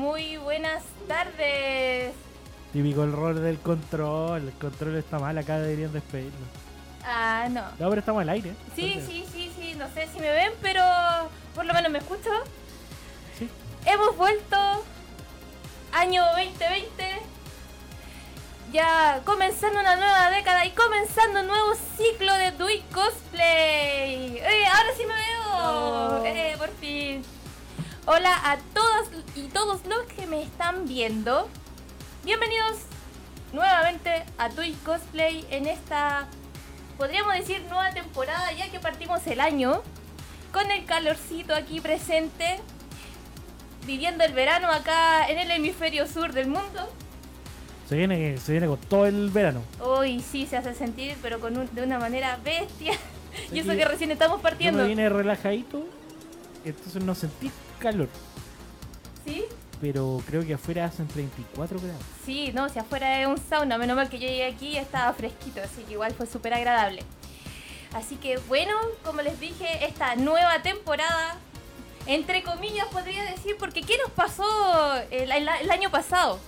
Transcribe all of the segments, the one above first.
muy buenas tardes. Típico error del control. El control está mal, acá deberían despedirlo. Ah, no. No, pero estamos al aire. Sí, entonces- sí, sí, sí, no sé si me ven, pero por lo menos me escucho. sí. Hemos vuelto, año 2020, ya comenzando una nueva década y comenzando un nuevo ciclo de Do It Cosplay. ¡Eh, ahora sí me veo! ¡Eh, por fin! Hola a todas y todos los que me están viendo. Bienvenidos nuevamente a It Cosplay en esta, podríamos decir, nueva temporada ya que partimos el año con el calorcito aquí presente viviendo el verano acá en el hemisferio sur del mundo. Se viene, se viene con todo el verano. Hoy sí se hace sentir, pero con un- de una manera bestia. y eso que recién estamos Yo partiendo. me vine relajadito, entonces no sentí calor. ¿Sí? Pero creo que afuera hacen 34 grados. Sí, no, si afuera es un sauna, menos mal que yo llegué aquí y estaba fresquito, así que igual fue súper agradable. Así que bueno, como les dije, esta nueva temporada, entre comillas podría decir, porque ¿qué nos pasó el, el- el año pasado?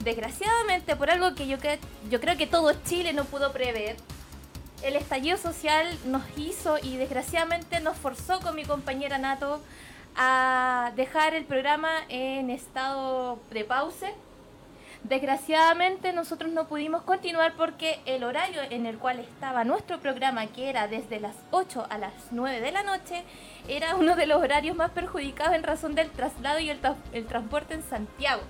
Desgraciadamente, por algo que yo, que yo creo que todo Chile no pudo prever, el estallido social nos hizo y desgraciadamente nos forzó con mi compañera Nato a dejar el programa en estado de pausa. Desgraciadamente nosotros no pudimos continuar porque el horario en el cual estaba nuestro programa, que era desde las 8 a las 9 de la noche, era uno de los horarios más perjudicados en razón del traslado y el, tra- el transporte en Santiago.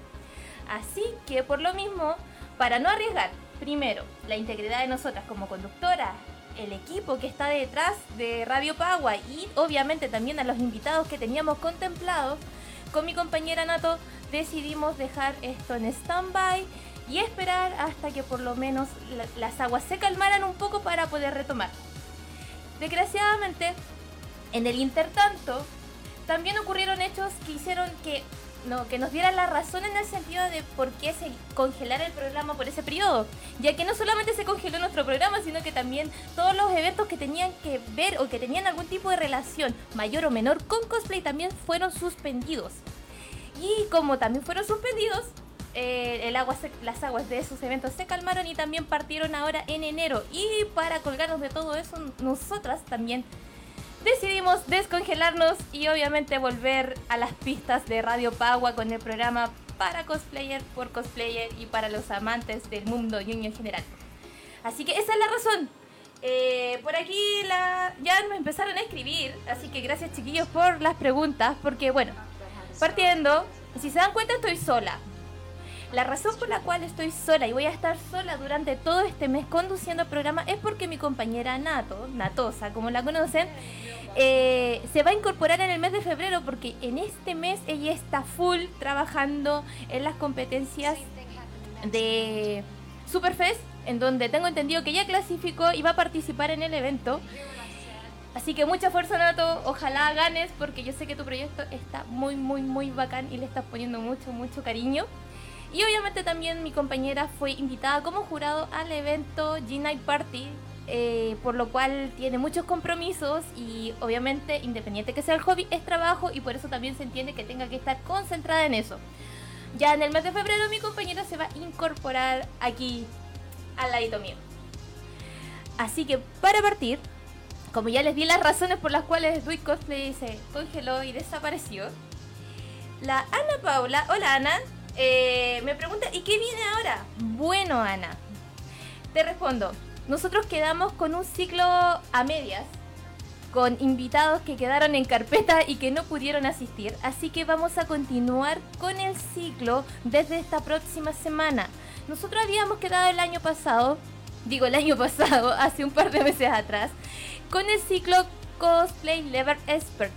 Así que por lo mismo, para no arriesgar, primero, la integridad de nosotras como conductoras, el equipo que está detrás de Radio Pagua y obviamente también a los invitados que teníamos contemplados, con mi compañera Nato decidimos dejar esto en stand-by y esperar hasta que por lo menos la- las aguas se calmaran un poco para poder retomar. Desgraciadamente, en el intertanto, también ocurrieron hechos que hicieron que, no, que nos dieran la razón en el sentido de por qué se congelara el programa por ese periodo. Ya que no solamente se congeló nuestro programa, sino que también todos los eventos que tenían que ver o que tenían algún tipo de relación, mayor o menor, con cosplay también fueron suspendidos. Y como también fueron suspendidos, eh, el agua las aguas de esos eventos se calmaron y también partieron ahora en enero. Y para colgarnos de todo eso, nosotras también decidimos descongelarnos y obviamente volver a las pistas de Radio Pagua con el programa para cosplayer por cosplayer y para los amantes del mundo ñoño en general. Así que esa es la razón. Eh, por aquí ya me empezaron a escribir, así que gracias chiquillos por las preguntas, porque bueno, partiendo, si se dan cuenta estoy sola. La razón por la cual estoy sola y voy a estar sola durante todo este mes conduciendo el programa es porque mi compañera Nato, Natosa, como la conocen, eh, se va a incorporar en el mes de febrero porque en este mes ella está full trabajando en las competencias de Superfest, en donde tengo entendido que ya clasificó y va a participar en el evento. Así que mucha fuerza Nato, ojalá ganes porque yo sé que tu proyecto está muy muy muy bacán y le estás poniendo mucho mucho cariño. Y obviamente también mi compañera fue invitada como jurado al evento G-Night Party, eh, por lo cual tiene muchos compromisos y obviamente independiente que sea el hobby es trabajo y por eso también se entiende que tenga que estar concentrada en eso. Ya en el mes de febrero mi compañera se va a incorporar aquí al ladito mío. Así que para partir, como ya les di las razones por las cuales Dui Cosplay se congeló y desapareció, la Ana Paula, hola Ana, eh, me pregunta, ¿y qué viene ahora? Bueno Ana, te respondo, nosotros quedamos con un ciclo a medias, con invitados que quedaron en carpeta y que no pudieron asistir, así que vamos a continuar con el ciclo desde esta próxima semana. Nosotros habíamos quedado el año pasado, digo el año pasado, hace un par de meses atrás, con el ciclo Cosplay Level Expert.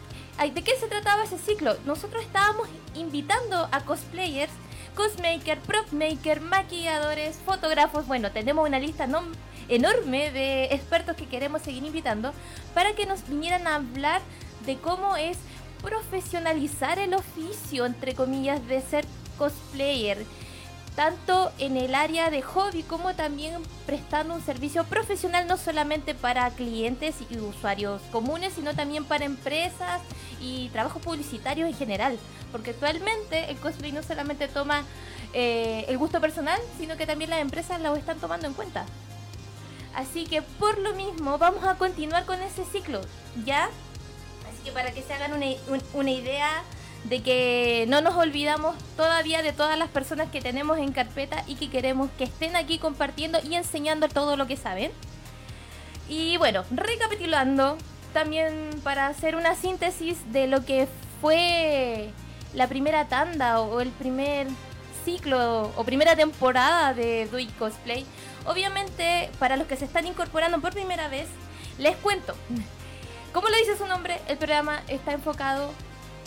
¿De qué se trataba ese ciclo? Nosotros estábamos invitando a cosplayers, cosmaker, propmaker, maquilladores, fotógrafos. Bueno, tenemos una lista nom- enorme de expertos que queremos seguir invitando para que nos vinieran a hablar de cómo es profesionalizar el oficio, entre comillas, de ser cosplayer. Tanto en el área de hobby como también prestando un servicio profesional no solamente para clientes y usuarios comunes, sino también para empresas y trabajos publicitarios en general. Porque actualmente el cosplay no solamente toma eh, el gusto personal, sino que también las empresas lo están tomando en cuenta. Así que por lo mismo vamos a continuar con ese ciclo, ¿ya? Así que para que se hagan una, una idea de que no nos olvidamos todavía de todas las personas que tenemos en carpeta y que queremos que estén aquí compartiendo y enseñando todo lo que saben. Y bueno, recapitulando, también para hacer una síntesis de lo que fue la primera tanda o el primer ciclo o primera temporada de Do Cosplay. Obviamente, para los que se están incorporando por primera vez, les cuento. Como lo dice su nombre, el programa está enfocado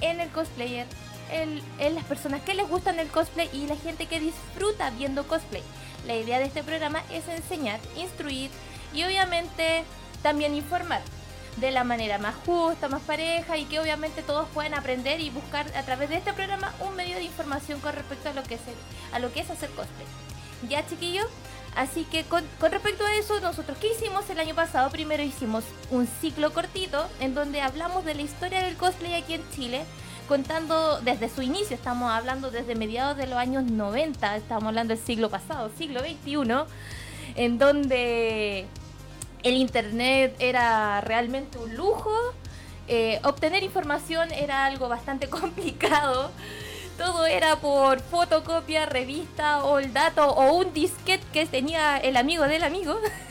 en el cosplayer, en, en, las personas que les gustan el cosplay y la gente que disfruta viendo cosplay. La idea de este programa es enseñar, instruir y obviamente también informar de la manera más justa, más pareja y que obviamente todos puedan aprender y buscar a través de este programa un medio de información con respecto a lo que es, a lo que es hacer cosplay. ¿Ya chiquillos? Así que con, respecto a eso, nosotros qué hicimos el año pasado, primero hicimos un ciclo cortito en donde hablamos de la historia del cosplay aquí en Chile, contando desde su inicio, estamos hablando desde mediados de los años 90, estamos hablando del siglo pasado, siglo XXI, en donde el internet era realmente un lujo, eh, obtener información era algo bastante complicado todo era por fotocopia, revista o el dato o un disquete que tenía el amigo del amigo.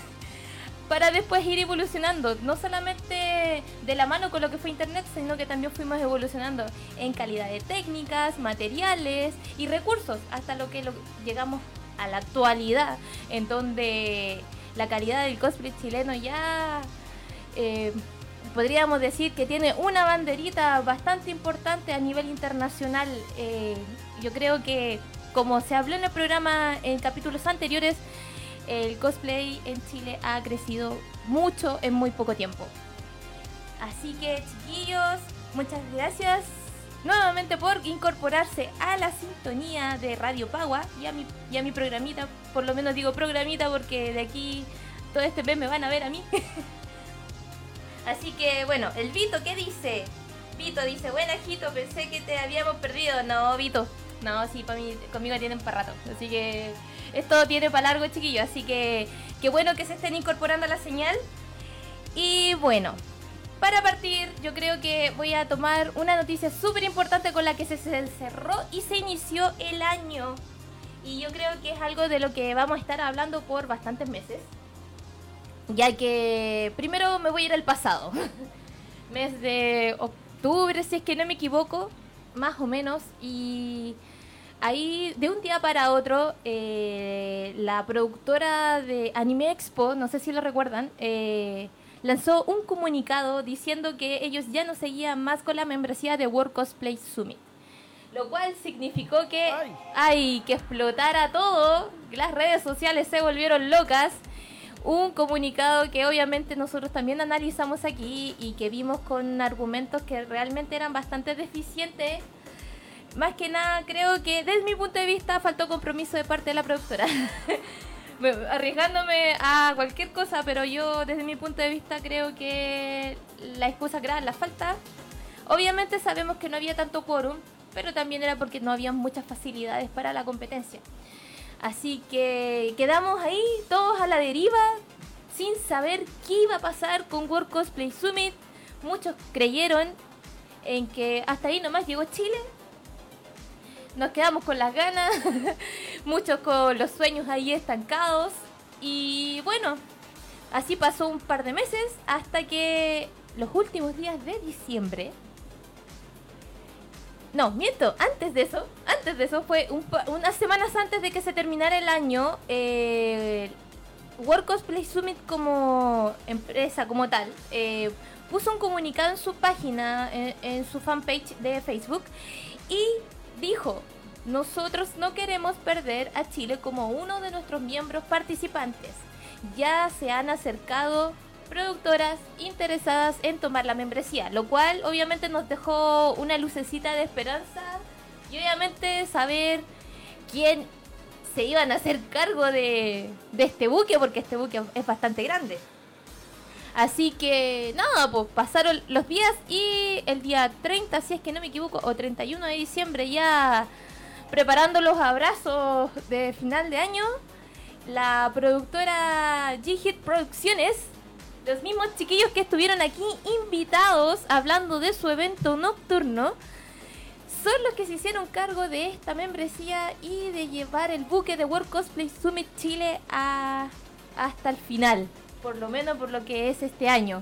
para después ir evolucionando, no solamente de la mano con lo que fue Internet, sino que también fuimos evolucionando en calidad de técnicas, materiales y recursos, hasta lo que llegamos a la actualidad, en donde la calidad del cosplay chileno ya eh, podríamos decir que tiene una banderita bastante importante a nivel internacional. Eh, yo creo que, como se habló en el programa en capítulos anteriores, el cosplay en Chile ha crecido mucho en muy poco tiempo. Así que, chiquillos, muchas gracias nuevamente por incorporarse a la sintonía de Radio Pagua y a mi, y a mi programita. Por lo menos digo programita porque de aquí todo este mes me van a ver a mí. Así que bueno, el Vito, ¿qué dice? Vito dice, bueno, Jito, pensé que te habíamos perdido. No, Vito. No, sí, mí, conmigo tienen para rato. Así que esto tiene para largo, chiquillo. Así que qué bueno que se estén incorporando a la señal. Y bueno, para partir, yo creo que voy a tomar una noticia súper importante con la que se cerró y se inició el año. Y yo creo que es algo de lo que vamos a estar hablando por bastantes meses ya que primero me voy a ir al pasado, mes de octubre, si es que no me equivoco, más o menos, y ahí de un día para otro eh, la productora de Anime Expo, no sé si lo recuerdan, eh, lanzó un comunicado diciendo que ellos ya no seguían más con la membresía de World Cosplay Summit. Lo cual significó que hay que explotara todo, las redes sociales se volvieron locas un comunicado que obviamente nosotros también analizamos aquí y que vimos con argumentos que realmente eran bastante deficientes. Más que nada, creo que desde mi punto de vista faltó compromiso de parte de la productora. Arriesgándome a cualquier cosa, pero yo desde mi punto de vista creo que la excusa era la falta. Obviamente sabemos que no había tanto quórum, pero también era porque no había muchas facilidades para la competencia. Así que quedamos ahí todos a la deriva, sin saber qué iba a pasar con World Cosplay Summit. Muchos creyeron en que hasta ahí nomás llegó Chile. Nos quedamos con las ganas, muchos con los sueños ahí estancados. Y bueno, así pasó un par de meses hasta que los últimos días de diciembre no, miento, antes de eso, antes de eso fue unas semanas antes de que se terminara el año, eh, World Summit como empresa, como tal, eh, puso un comunicado en su página, en, su fanpage de Facebook, y dijo, nosotros no queremos perder a Chile como uno de nuestros miembros participantes. Ya se han acercado productoras interesadas en tomar la membresía, lo cual obviamente nos dejó una lucecita de esperanza y obviamente saber quién se iban a hacer cargo de, este buque, porque este buque es bastante grande. Así que nada, pues pasaron los días y el día 30, si es que no me equivoco, o 31 de diciembre ya preparando los abrazos de final de año, la productora G-Hit Producciones, los mismos chiquillos que estuvieron aquí invitados hablando de su evento nocturno, son los que se hicieron cargo de esta membresía y de llevar el buque de World Cosplay Summit Chile a, hasta el final, por lo menos por lo que es este año.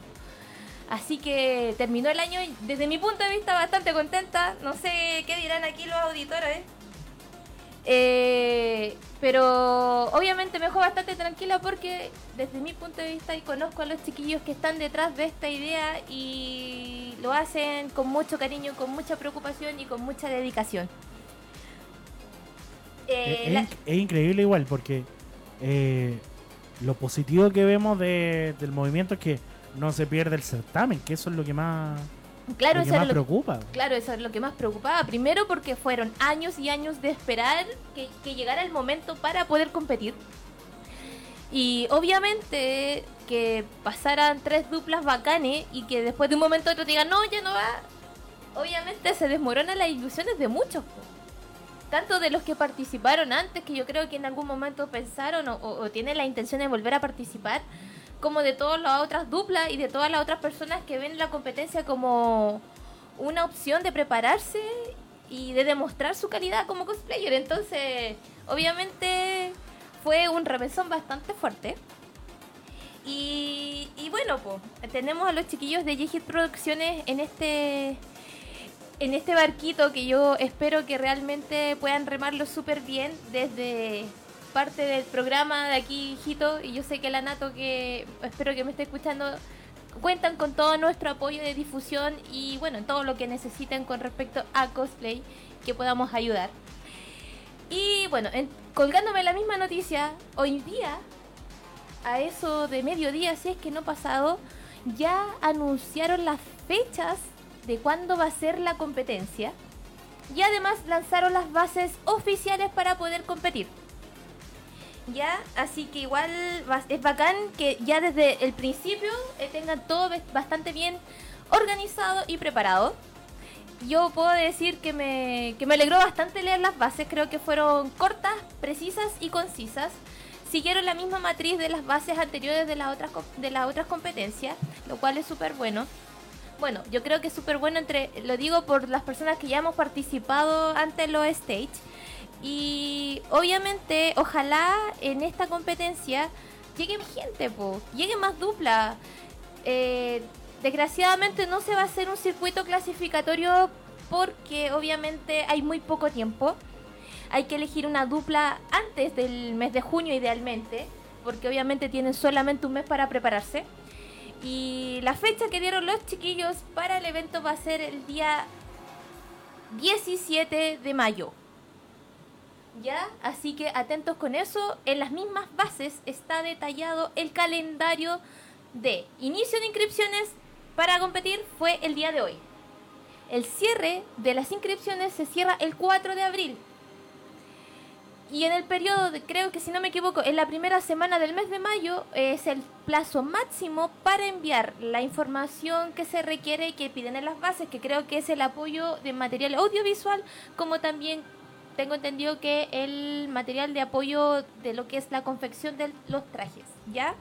Así que terminó el año desde mi punto de vista bastante contenta. No sé qué dirán aquí los auditores. Eh, pero obviamente me dejó bastante tranquila porque desde mi punto de vista y conozco a los chiquillos que están detrás de esta idea y lo hacen con mucho cariño, con mucha preocupación y con mucha dedicación. Eh, es, es, increíble igual porque eh, lo positivo que vemos de, del movimiento es que no se pierde el certamen, que eso es lo que más Claro, lo que más preocupa. Claro, eso es lo que más preocupaba. Primero porque fueron años y años de esperar que, que llegara el momento para poder competir. Y obviamente que pasaran tres duplas bacanes y que después de un momento otro digan, no, ya no va. Obviamente se desmoronan las ilusiones de muchos. Tanto de los que participaron antes, que yo creo que en algún momento pensaron o, o tienen la intención de volver a participar como de todas las otras duplas y de todas las otras personas que ven la competencia como una opción de prepararse y de demostrar su calidad como cosplayer. Entonces, obviamente fue un remesón bastante fuerte. Y, bueno, pues tenemos a los chiquillos de G-Hit Producciones en este en este barquito que yo espero que realmente puedan remarlo súper bien desde parte del programa de aquí, hijito, y yo sé que la Nato, que espero que me esté escuchando, cuentan con todo nuestro apoyo de difusión y bueno, todo lo que necesiten con respecto a cosplay que podamos ayudar. Y bueno, colgándome la misma noticia, hoy día, a eso de mediodía, si es que no pasado, ya anunciaron las fechas de cuándo va a ser la competencia y además lanzaron las bases oficiales para poder competir. ¿Ya? Así que igual es bacán que ya desde el principio eh, tengan todo bastante bien organizado y preparado. Yo puedo decir que me, que me alegró bastante leer las bases, creo que fueron cortas, precisas y concisas. Siguieron la misma matriz de las bases anteriores de las otras, de las otras competencias, lo cual es súper bueno. Bueno, yo creo que es súper bueno entre, lo digo por las personas que ya hemos participado ante los stage y obviamente, ojalá en esta competencia llegue gente, po, llegue más dupla. Eh, desgraciadamente no se va a hacer un circuito clasificatorio porque obviamente hay muy poco tiempo. Hay que elegir una dupla antes del mes de junio idealmente, porque obviamente tienen solamente un mes para prepararse. Y la fecha que dieron los chiquillos para el evento va a ser el día 17 de mayo. ¿Ya? Así que atentos con eso. En las mismas bases está detallado el calendario de inicio de inscripciones para competir fue el día de hoy. El cierre de las inscripciones se cierra el 4 de abril. Y en el periodo, de, creo que si no me equivoco, en la primera semana del mes de mayo es el plazo máximo para enviar la información que se requiere y que piden en las bases, que creo que es el apoyo de material audiovisual, como también tengo entendido que el material de apoyo de lo que es la confección de los trajes, ¿ya?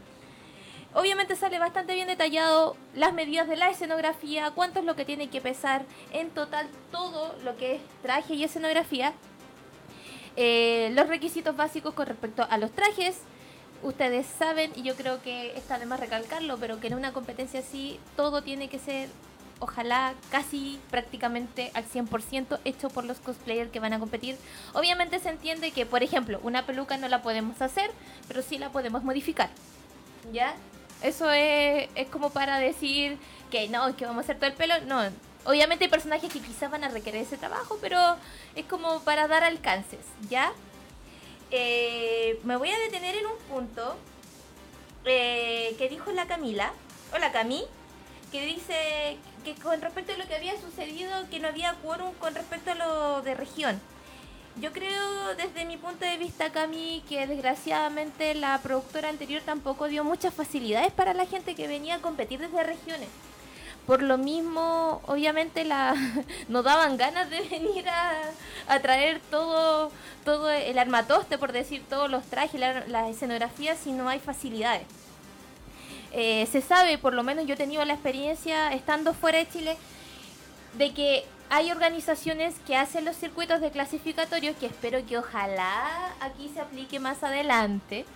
Obviamente sale bastante bien detallado las medidas de la escenografía, cuánto es lo que tiene que pesar en total todo lo que es traje y escenografía, eh, los requisitos básicos con respecto a los trajes. Ustedes saben, y yo creo que está de más recalcarlo, pero que en una competencia así todo tiene que ser ojalá casi prácticamente al 100% hecho por los cosplayers que van a competir. Obviamente se entiende que, por ejemplo, una peluca no la podemos hacer, pero sí la podemos modificar. ¿Ya? Eso es, es como para decir que no, que vamos a hacer todo el pelo. No, obviamente hay personajes que quizás van a requerir ese trabajo, pero es como para dar alcances, ¿ya? Eh, me voy a detener en un punto eh, que dijo la Camila. Hola Cami que dice que con respecto a lo que había sucedido, que no había quórum con respecto a lo de región. Yo creo desde mi punto de vista, Cami, que desgraciadamente la productora anterior tampoco dio muchas facilidades para la gente que venía a competir desde regiones. Por lo mismo, obviamente la nos daban ganas de venir a, traer todo todo el armatoste, por decir, todos los trajes, la, la escenografía, si no hay facilidades. Eh, se sabe, por lo menos yo he tenido la experiencia estando fuera de Chile, de que hay organizaciones que hacen los circuitos de clasificatorios que espero que ojalá aquí se aplique más adelante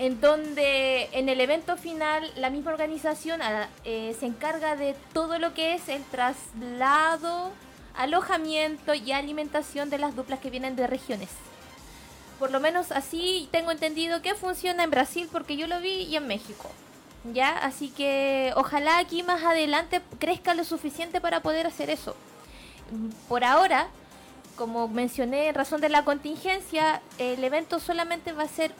en donde en el evento final la misma organización ah, eh, se encarga de todo lo que es el traslado, alojamiento y alimentación de las duplas que vienen de regiones. Por lo menos así tengo entendido que funciona en Brasil porque yo lo vi y en México. ¿Ya? Así que ojalá aquí más adelante crezca lo suficiente para poder hacer eso por ahora, como mencioné en razón de la contingencia, el evento solamente va a ser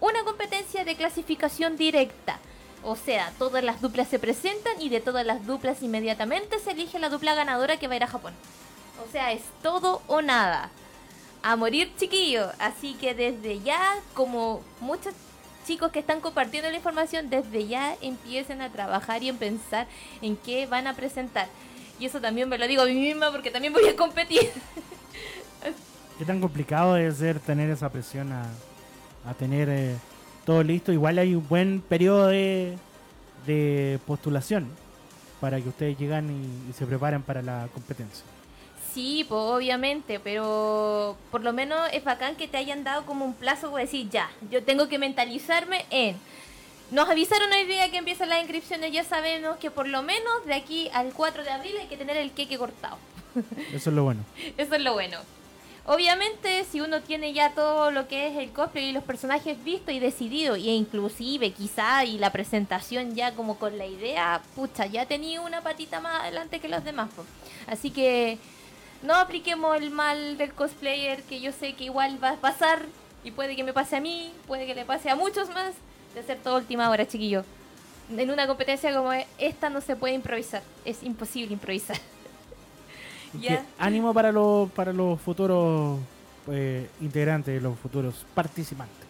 una competencia de clasificación directa. O sea, todas las duplas se presentan y de todas las duplas inmediatamente se elige la dupla ganadora que va a ir a Japón. O sea, es todo o nada. A morir chiquillo. Así que desde ya, como muchos chicos que están compartiendo la información, desde ya empiecen a trabajar y en pensar en qué van a presentar. Y eso también me lo digo a mí misma porque también voy a competir. ¿Qué tan complicado es ser tener esa presión a, tener eh, todo listo? Igual hay un buen periodo de, postulación para que ustedes lleguen y, se preparen para la competencia. Sí, pues obviamente, pero por lo menos es bacán que te hayan dado como un plazo para decir, ya, yo tengo que mentalizarme en nos avisaron hoy día que empiezan las inscripciones, ya sabemos que por lo menos de aquí al 4 de abril hay que tener el queque cortado. Eso es lo bueno. Eso es lo bueno. Obviamente, si uno tiene ya todo lo que es el cosplay y los personajes vistos y decidido, e inclusive quizá y la presentación ya como con la idea, pucha, ya tenía una patita más adelante que los demás. Así que no apliquemos el mal del cosplayer, que yo sé que igual va a pasar y puede que me pase a mí, puede que le pase a muchos más de hacer todo última hora, chiquillo. En una competencia como esta no se puede improvisar, es imposible improvisar. Ánimo para los para los futuros eh, integrantes, los futuros participantes.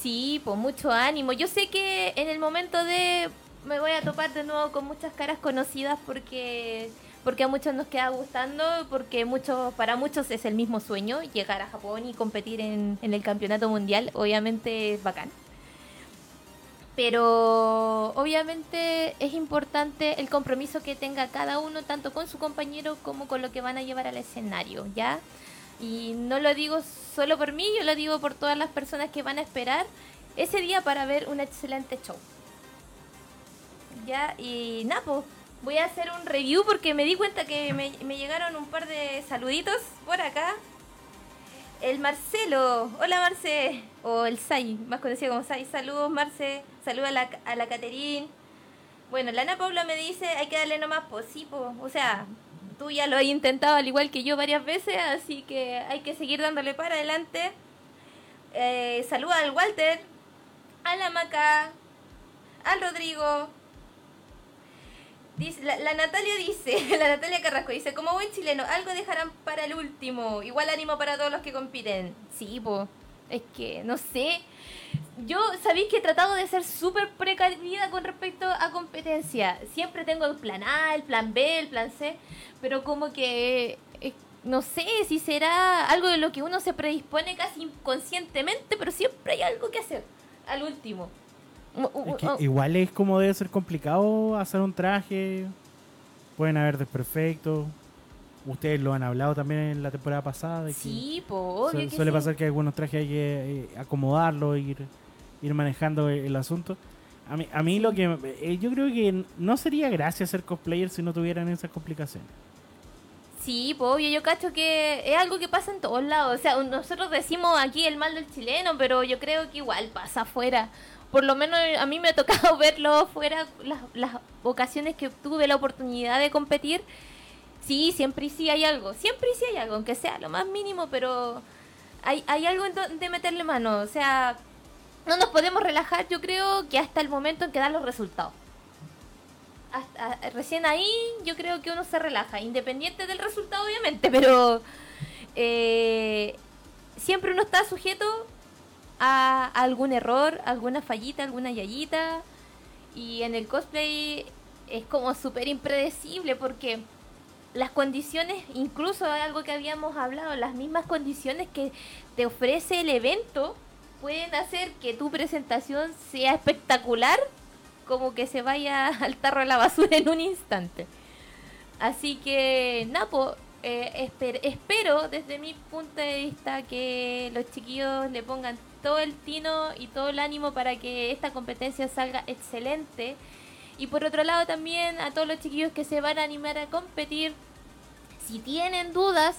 Sí, pues mucho ánimo. Yo sé que en el momento de me voy a topar de nuevo con muchas caras conocidas porque porque a muchos nos queda gustando, porque muchos para muchos es el mismo sueño llegar a Japón y competir en, el campeonato mundial. Obviamente es bacán pero obviamente es importante el compromiso que tenga cada uno, tanto con su compañero como con lo que van a llevar al escenario, ¿ya? Y no lo digo solo por mí, yo lo digo por todas las personas que van a esperar ese día para ver un excelente show. ¿Ya? Y Napo, voy a hacer un review porque me di cuenta que me, llegaron un par de saluditos por acá el Marcelo. Hola, Marce. O el Sai, más conocido como Sai. Saludos, Marce. Saludos a la, a la Caterín. Bueno, la Ana Paula me dice, hay que darle nomás posipo. O sea, tú ya lo has intentado al igual que yo varias veces, así que hay que seguir dándole para adelante. Eh, al Walter, a la Maca, al Rodrigo, la, Natalia dice, la Natalia Carrasco dice, como buen chileno, algo dejarán para el último. Igual ánimo para todos los que compiten. Sí, pues, es que, no sé. Yo sabéis que he tratado de ser súper precavida con respecto a competencia. Siempre tengo el plan A, el plan B, el plan C, pero como que eh, no sé si será algo de lo que uno se predispone casi inconscientemente, pero siempre hay algo que hacer al último. Igual es como debe ser complicado hacer un traje. Pueden haber desperfectos. Ustedes lo han hablado también en la temporada pasada. sí, pues Suele pasar que algunos trajes hay que eh, acomodarlo, ir, ir manejando el, asunto. A mí, a mí lo que. Eh, yo creo que no sería gracia ser cosplayer si no tuvieran esas complicaciones. Sí, pues obvio, yo cacho que es algo que pasa en todos lados. O sea, nosotros decimos aquí el mal del chileno, pero yo creo que igual pasa afuera por lo menos a mí me ha tocado verlo fuera las, ocasiones que tuve la oportunidad de competir. Sí, siempre y sí hay algo, siempre y sí hay algo, aunque sea lo más mínimo, pero hay, hay algo de meterle mano. O sea, no nos podemos relajar, yo creo que hasta el momento en que dan los resultados. Recién ahí yo creo que uno se relaja, independiente del resultado obviamente, pero eh, siempre uno está sujeto a algún error, alguna fallita, alguna yayita. Y en el cosplay es como súper impredecible porque las condiciones, incluso algo que habíamos hablado, las mismas condiciones que te ofrece el evento pueden hacer que tu presentación sea espectacular, como que se vaya al tarro de la basura en un instante. Así que, Napo, eh, espero desde mi punto de vista que los chiquillos le pongan todo el tino y todo el ánimo para que esta competencia salga excelente. Y por otro lado también a todos los chiquillos que se van a animar a competir, si tienen dudas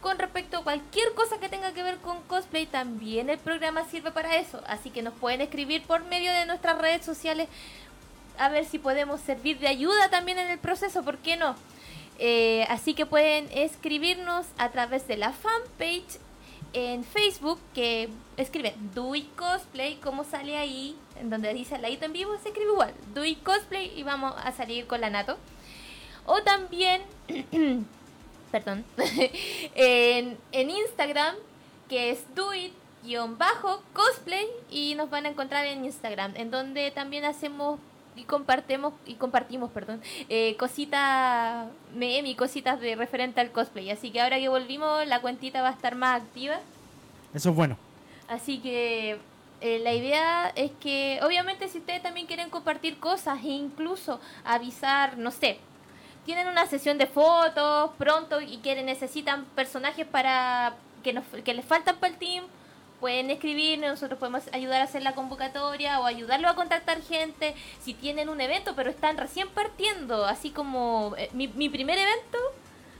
con respecto a cualquier cosa que tenga que ver con cosplay, también el programa sirve para eso. Así que nos pueden escribir por medio de nuestras redes sociales a ver si podemos servir de ayuda también en el proceso, ¿por qué no? Eh, así que pueden escribirnos a través de la fanpage en Facebook que escribe Do It Cosplay, como sale ahí, en donde dice ladito en vivo, se escribe igual, Do It Cosplay y vamos a salir con la Nato. O también, perdón, en, Instagram, que es Do It cosplay y nos van a encontrar en Instagram, en donde también hacemos y compartimos y compartimos perdón eh, cositas meme cositas de referente al cosplay. Así que ahora que volvimos la cuentita va a estar más activa. Eso es bueno. Así que eh, la idea es que obviamente si ustedes también quieren compartir cosas e incluso avisar no sé tienen una sesión de fotos pronto y quieren necesitan personajes para que nos que les faltan para el team pueden escribir, nosotros podemos ayudar a hacer la convocatoria o ayudarlo a contactar gente si tienen un evento pero están recién partiendo, así como eh, mi, mi primer evento,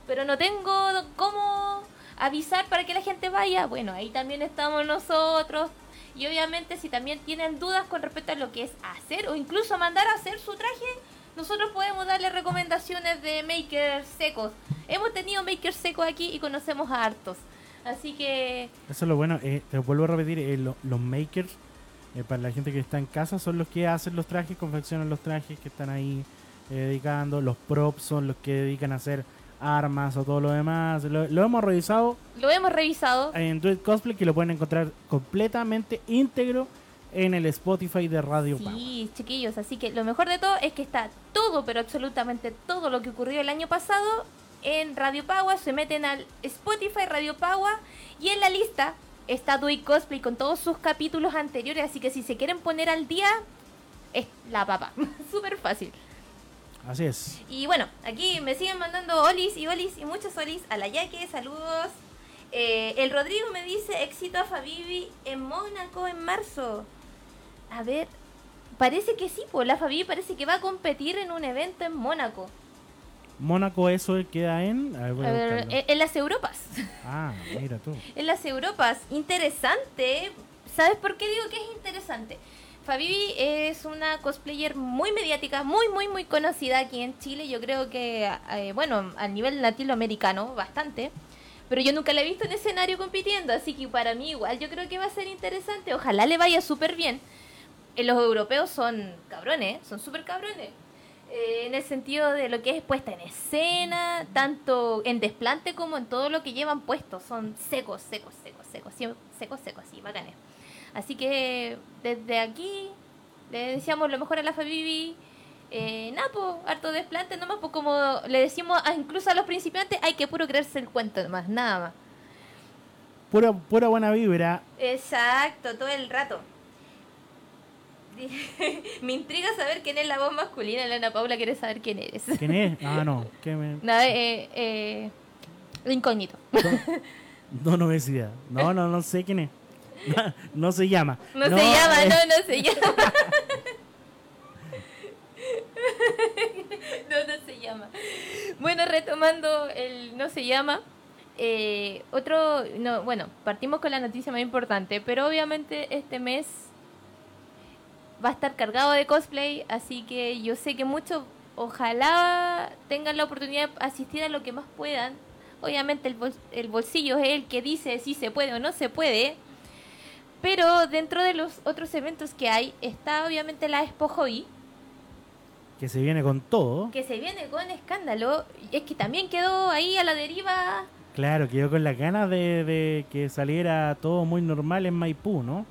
pero no tengo cómo avisar para que la gente vaya, bueno, ahí también estamos nosotros. Y obviamente si también tienen dudas con respecto a lo que es hacer o incluso mandar a hacer su traje, nosotros podemos darle recomendaciones de makers secos. Hemos tenido makers secos aquí y conocemos a hartos. Así que... Eso es lo bueno, eh, te vuelvo a repetir, eh, los makers, eh, para la gente que está en casa, son los que hacen los trajes, confeccionan los trajes que están ahí dedicando, los props son los que dedican a hacer armas o todo lo demás. Lo, hemos revisado. Lo hemos revisado. En Tweet Cosplay, que lo pueden encontrar completamente íntegro en el Spotify de Radio Sí, chiquillos, así que lo mejor de todo es que está todo, pero absolutamente todo lo que ocurrió el año pasado en Radio Pagua, se meten al Spotify Radio Pagua y en la lista está Dui Cosplay con todos sus capítulos anteriores, así que si se quieren poner al día, es la papa. Súper fácil. Así es. Y bueno, aquí me siguen mandando olis y olis y muchos olis a la Yaque, saludos. Eh, el Rodrigo me dice éxito a Fabibi en Mónaco en marzo. A ver, parece que sí, pues la Fabibi parece que va a competir en un evento en Mónaco. Mónaco eso queda en... en las Europas. Ah, mira tú. en las Europas. Interesante. ¿Sabes por qué digo que es interesante? Fabibi es una cosplayer muy mediática, muy, muy, muy conocida aquí en Chile. Yo creo que, eh, bueno, a nivel latinoamericano, bastante. Pero yo nunca la he visto en escenario compitiendo, así que para mí igual yo creo que va a ser interesante. Ojalá le vaya súper bien. Eh, los europeos son cabrones, son súper cabrones. Eh, en el sentido de lo que es puesta en escena, tanto en desplante como en todo lo que llevan puesto. Son secos, secos, secos, secos, secos, secos, así, bacanes. Así que desde aquí le deseamos lo mejor a la Fabibi. Eh, Napo, harto desplante nomás, pues como le decimos a, incluso a los principiantes, hay que puro creerse el cuento más, nada más. Pura, pura buena vibra. Exacto, todo el rato. me intriga saber quién es la voz masculina. Elena Paula quiere saber quién eres. ¿Quién es? Ah, no. ¿Qué me... eh, eh, incógnito. No, no, idea. No, no, no sé quién es. No, se llama. No, se llama, no, no se llama. no, no se llama. Bueno, retomando el no se llama. Eh, otro, no, bueno, partimos con la noticia más importante, pero obviamente este mes va a estar cargado de cosplay, así que yo sé que muchos ojalá tengan la oportunidad de asistir a lo que más puedan. Obviamente el, el bolsillo es el que dice si se puede o no se puede. Pero dentro de los otros eventos que hay está obviamente la Expo Hobby. Que se viene con todo. Que se viene con escándalo. Es que también quedó ahí a la deriva Claro, quedó con las ganas de, de que saliera todo muy normal en Maipú, ¿no?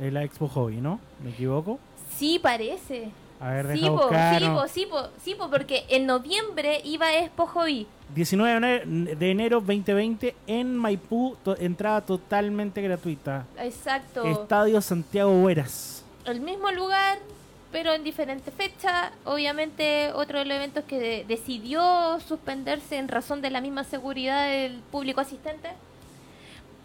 En la Expo Hobby, ¿no? ¿Me equivoco? Sí, parece. A ver, Sí, deja po, buscar. sí, po, sí, po, sí, po, porque en noviembre iba a Expo Hobby. 19 de enero- de enero 2020 en Maipú, to- entrada totalmente gratuita. Exacto. Estadio Santiago Hueras. el mismo lugar, pero en diferentes fechas. Obviamente, otro de los eventos que de- decidió suspenderse en razón de la misma seguridad del público asistente.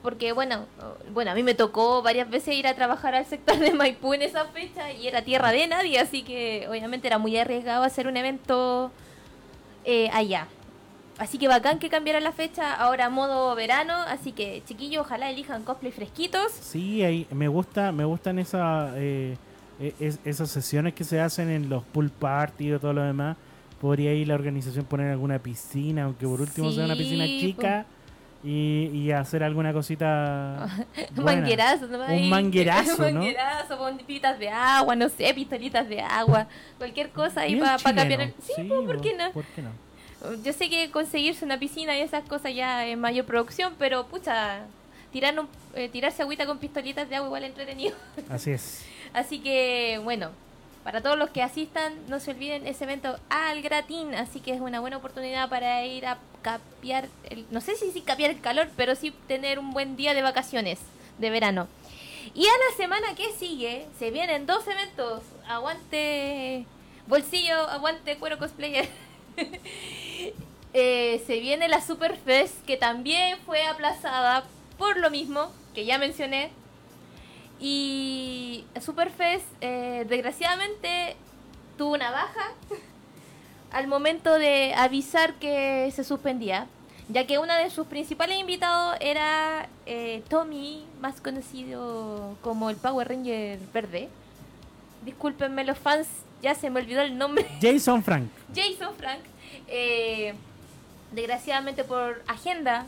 Porque, bueno, bueno, a mí me tocó varias veces ir a trabajar al sector de Maipú en esa fecha y era tierra de nadie, así que obviamente era muy arriesgado hacer un evento eh, allá. Así que bacán que cambiara la fecha, ahora modo verano, así que chiquillos, ojalá elijan cosplay fresquitos. Sí, ahí me gusta, me gustan esa, eh, e- es- esas sesiones que se hacen en los pool party y todo lo demás. Podría ir la organización poner alguna piscina, aunque por último sea una piscina chica y, y hacer alguna cosita. Un buena. manguerazo, ¿no? Un manguerazo, Un ¿no? manguerazo, bombitas de agua, no sé, pistolitas de agua, cualquier cosa ahí para cambiar chileno. el... Sí, Sí, ¿por po, qué no? ¿Por qué no? Yo sé que conseguirse una piscina y esas cosas ya es mayor producción, pero pucha, tirar un- eh, tirarse agüita con pistolitas de agua igual entretenido. Así es. Así que, bueno, para todos los que asistan, no se olviden ese evento al gratín, así que es una buena oportunidad para ir a capear, el, no sé si sí capear el calor, pero sí tener un buen día de vacaciones de verano. Y a la semana que sigue se vienen dos eventos, aguante bolsillo, aguante cuero cosplayer. Eh, se viene la Superfest que también fue aplazada por lo mismo que ya mencioné, y Superfest, eh, desgraciadamente, tuvo una baja al momento de avisar que se suspendía, ya que uno de sus principales invitados era eh, Tommy, más conocido como el Power Ranger verde. Discúlpenme los fans, ya se me olvidó el nombre. Jason Frank. Jason Frank, eh, desgraciadamente por agenda,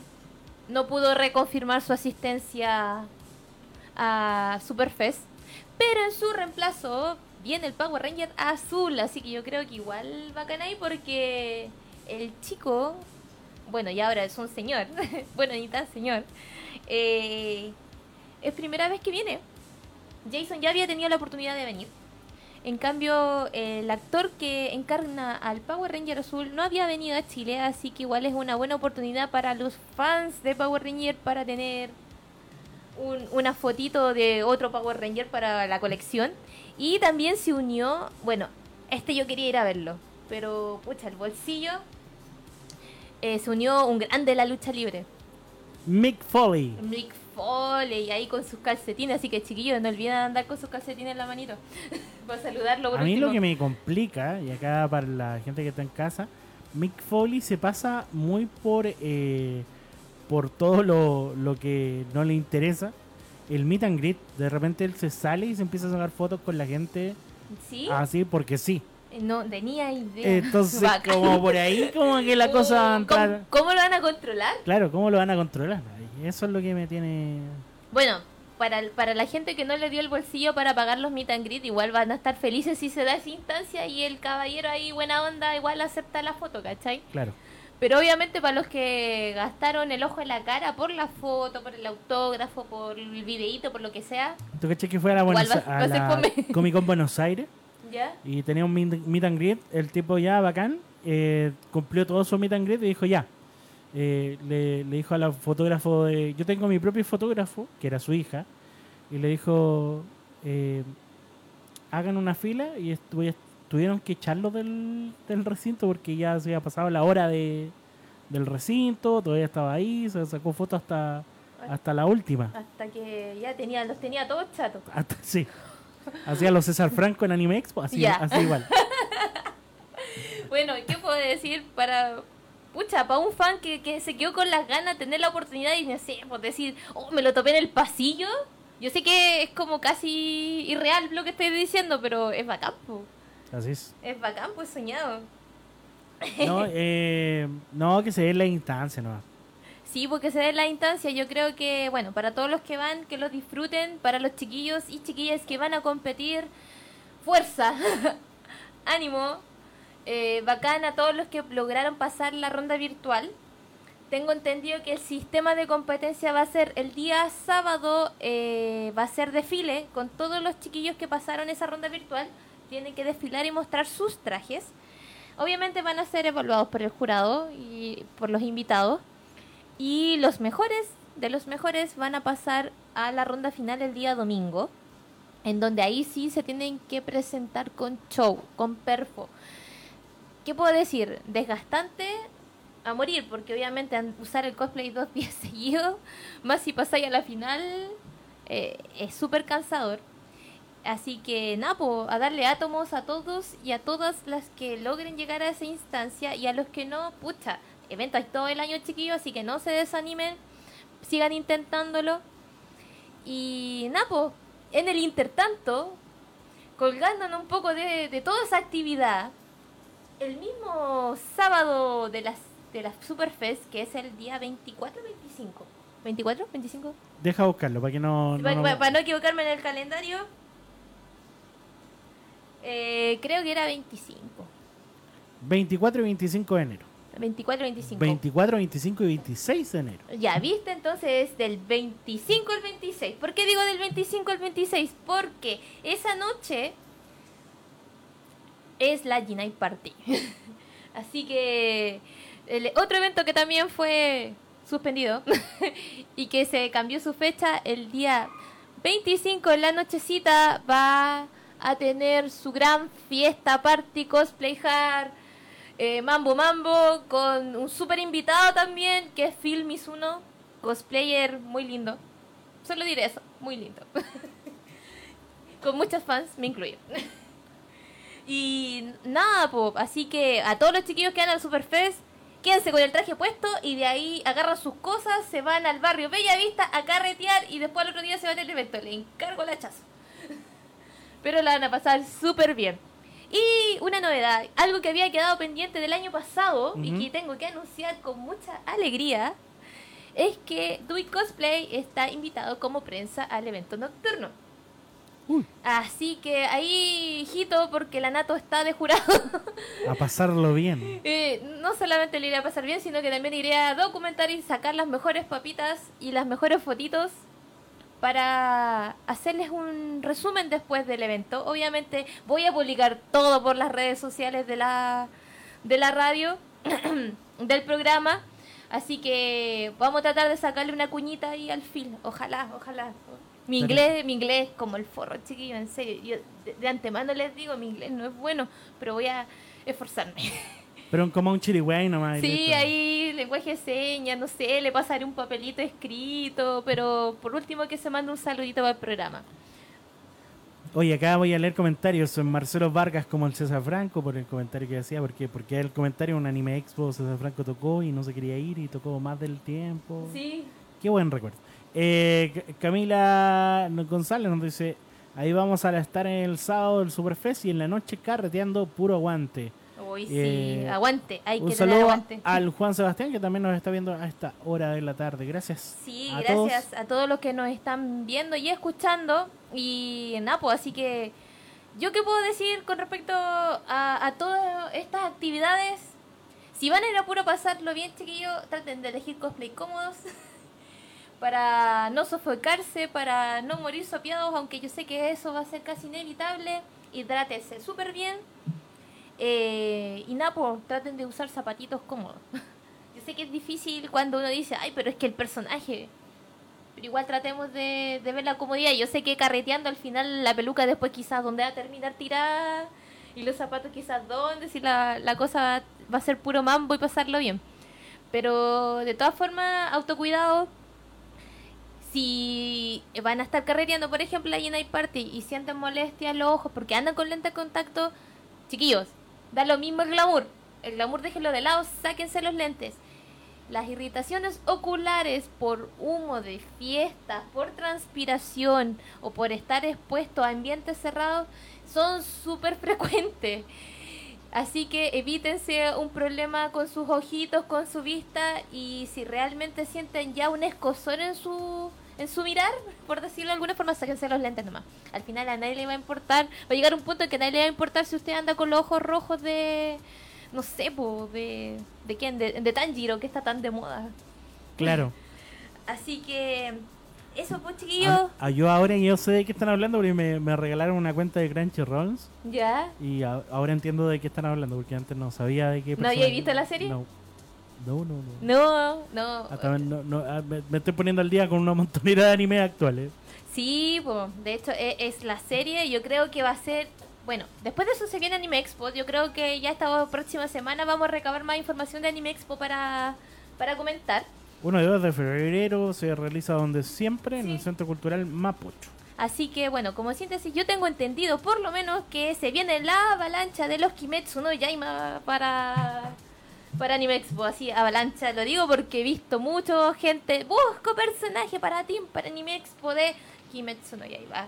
no pudo reconfirmar su asistencia a Superfest, pero en su reemplazo viene el Power Ranger azul, así que yo creo que igual bacán ahí porque el chico, bueno, y ahora es un señor, bueno, ni tan señor, eh, es primera vez que viene. Jason ya había tenido la oportunidad de venir. En cambio, el actor que encarna al Power Ranger azul no había venido a Chile, así que igual es una buena oportunidad para los fans de Power Ranger para tener un- una fotito de otro Power Ranger para la colección. Y también se unió, bueno, este yo quería ir a verlo, pero pucha, el bolsillo eh, se unió un grande de la lucha libre. Mick Foley. Mick Foley ahí con sus calcetines, así que chiquillos, no olviden andar con sus calcetines en la manito para saludarlo. por A mí lo que me complica, y acá para la gente que está en casa, Mick Foley se pasa muy por eh, por todo lo, lo que no le interesa. El meet and greet, de repente él se sale y se empieza a sacar fotos con la gente ¿Sí? así porque sí. No tenía idea. Entonces, Bacán. como por ahí, como que la cosa va a ¿Cómo, cómo lo van a controlar? Claro, ¿cómo lo van a controlar? Eso es lo que me tiene. Bueno, para, para la gente que no le dio el bolsillo para pagar los meet and greet, igual van a estar felices si se da esa instancia y el caballero ahí, buena onda, igual acepta la foto, ¿cachai? Claro. Pero obviamente para los que gastaron el ojo en la cara por la foto, por el autógrafo, por el videíto, por lo que sea, ¿Tú caché que fue a la, Buenos- Igual va- a a la. Comic Con Buenos Aires? ¿ya? Y tenía un meet, and greet, el tipo ya bacán, eh, cumplió todo su meet and greet y dijo ya. Eh, le, le dijo a la fotógrafo de... Yo tengo mi propio fotógrafo, que era su hija, y le dijo, eh, hagan una fila y estu- tuvieron que echarlo del, del recinto porque ya se había pasado la hora de, del recinto, todavía estaba ahí, se sacó fotos hasta, hasta la última. Hasta que ya tenía, los tenía todos chatos. Hasta, sí. Hacía los César Franco en Anime Expo, así, así igual. Bueno, ¿qué puedo decir para... Pucha, para un fan que, que se quedó con las ganas de tener la oportunidad y no sé, pues decir, oh, me lo topé en el pasillo. Yo sé que es como casi irreal lo que estoy diciendo, pero es bacán, po. Así es. Es bacán, pues soñado. No, eh, no que se dé la instancia, no. Sí, porque se dé la instancia. Yo creo que, bueno, para todos los que van, que los disfruten. Para los chiquillos y chiquillas que van a competir, fuerza, ánimo. Eh, bacán a todos los que lograron pasar la ronda virtual. tengo entendido que el sistema de competencia va a ser el día sábado, eh, va a ser desfile con todos los chiquillos que pasaron esa ronda virtual. Tienen que desfilar y mostrar sus trajes. Obviamente van a ser evaluados por el jurado y por los invitados. Y los mejores de los mejores van a pasar a la ronda final el día domingo, en donde ahí sí se tienen que presentar con show, con perfo. ¿Qué puedo decir? Desgastante a morir, porque obviamente usar el cosplay dos días seguidos, más si pasáis a la final, eh, es súper cansador. Así que Napo, a darle átomos a todos y a todas las que logren llegar a esa instancia y a los que no, pucha, eventos todo el año chiquillo, así que no se desanimen, sigan intentándolo. Y Napo, en el intertanto, colgándonos un poco de, de toda esa actividad, el mismo sábado de las de la Superfest, que es el día 24 o 25. ¿24? ¿25? Deja buscarlo para que no. para, no equivocarme en el calendario. Eh, creo que era 25. 24 y 25 de enero. 24 y 25. 24, 25 y 26 de enero. Ya, viste, entonces es del 25 al 26. ¿Por qué digo del 25 al 26? Porque esa noche es la G-Night Party. Así que otro evento que también fue suspendido y que se cambió su fecha el día 25 en la nochecita va a tener su gran fiesta party cosplay hard eh, mambo mambo con un super invitado también que es Phil Misuno cosplayer muy lindo solo diré eso muy lindo con muchos fans me incluyo y nada pop así que a todos los chiquillos que van al Superfest quédense con el traje puesto y de ahí agarran sus cosas, se van al barrio Bellavista a carretear y después al otro día se van al evento. Le encargo el hachazo. Pero la van a pasar súper bien. Y una novedad, algo que había quedado pendiente del año pasado y que tengo que anunciar con mucha alegría, es que Dui Cosplay está invitado como prensa al evento nocturno. Así que ahí, hijito, porque la Nato está de jurado. a pasarlo bien. Eh, no solamente le iré a pasar bien, sino que también iré a documentar y sacar las mejores papitas y las mejores fotitos para hacerles un resumen después del evento. Obviamente voy a publicar todo por las redes sociales de la, de la radio, del programa. Así que vamos a tratar de sacarle una cuñita ahí al fin. Ojalá, ojalá. Mi inglés, mi inglés como el forro, chiquillo, en serio. Yo de, antemano les digo, mi inglés no es bueno, pero voy a esforzarme. Pero como un chirigüey nomás. Sí, ahí lenguaje de señas, no sé, le pasaré un papelito escrito, pero por último que se mande un saludito para el programa. Oye, acá voy a leer comentarios. Son Marcelo Vargas como el César Franco por el comentario que hacía, porque porque el comentario un anime expo César Franco tocó y no se quería ir y tocó más del tiempo. Sí. Qué buen recuerdo. Eh, Camila González nos dice, ahí vamos a estar en el sábado del Superfest y en la noche carreteando puro aguante. Uy, sí, eh, aguante, hay un que saludo aguante. al Juan Sebastián que también nos está viendo a esta hora de la tarde. Gracias. Sí, gracias a todos los que nos están viendo y escuchando. Y Napo, pues, así que yo qué puedo decir con respecto a, a todas estas actividades. Si van a ir a pasarlo bien, chiquillos, traten de elegir cosplay cómodos. para no sofocarse, para no morir sopiados, aunque yo sé que eso va a ser casi inevitable. Hidrátese súper bien. Eh, y Napo, traten de usar zapatitos cómodos. yo sé que es difícil cuando uno dice, ay, pero es que el personaje. Pero igual tratemos de, ver la comodidad. Yo sé que carreteando al final la peluca después quizás donde va a terminar tirada y los zapatos quizás donde, si la, la cosa va a ser puro mambo y pasarlo bien. Pero de todas formas, autocuidado, si van a estar carreteando, por ejemplo, la Night Party y sienten molestia en los ojos porque andan con lente de contacto, chiquillos, da lo mismo el glamour. El glamour déjenlo de lado, sáquense los lentes. Las irritaciones oculares por humo de fiesta, por transpiración o por estar expuesto a ambientes cerrados son súper frecuentes. Así que evítense un problema con sus ojitos, con su vista y si realmente sienten ya un escosor en su en su mirar, por decirlo de alguna forma, sáquense los lentes nomás. Al final a nadie le va a importar, va a llegar un punto en que a nadie le va a importar si usted anda con los ojos rojos de, no sé, po, de, de quién, de, de Tanjiro, que está tan de moda. Claro. Así que eso, pues chiquillos. Ah, yo ahora yo sé de qué están hablando porque me, me regalaron una cuenta de Crunchyroll Ya. y a- ahora entiendo de qué están hablando porque antes no sabía de qué. ¿No había visto la serie? No. No, no, no. No, no. Hasta no- no, ah, me, me estoy poniendo al día con una montonera de anime actuales. Sí, pues, de hecho e- es, la serie, yo creo que va a ser, bueno, después de eso se viene Anime Expo, yo creo que ya esta próxima semana vamos a recabar más información de Anime Expo para, para comentar. 1 y 2 de febrero se realiza donde siempre, en el Centro Cultural Mapocho. Así que bueno, como síntesis, yo tengo entendido por lo menos que se viene la avalancha de los Kimetsu no Yaima para, para Anime Expo. Así, avalancha, lo digo porque he visto mucho gente, busco personaje para Team para Anime Expo de Kimetsu no Yaiba.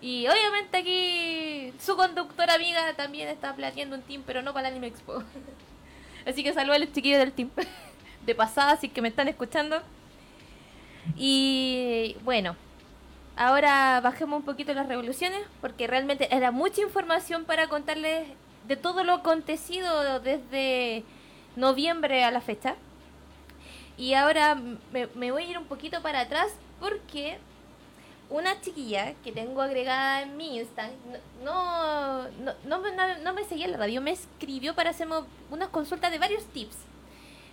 Y obviamente aquí su conductora amiga también está planeando un team, pero no para Anime Expo. Así que saludos a los chiquillos del team. De pasada, así que me están escuchando. Y bueno, ahora bajemos un poquito las revoluciones, porque realmente era mucha información para contarles de todo lo acontecido desde noviembre a la fecha. Y ahora me, voy a ir un poquito para atrás porque una chiquilla que tengo agregada en mi Insta, no, no, no, no- no me seguía en la radio, me escribió para hacerme unas consultas de varios tips.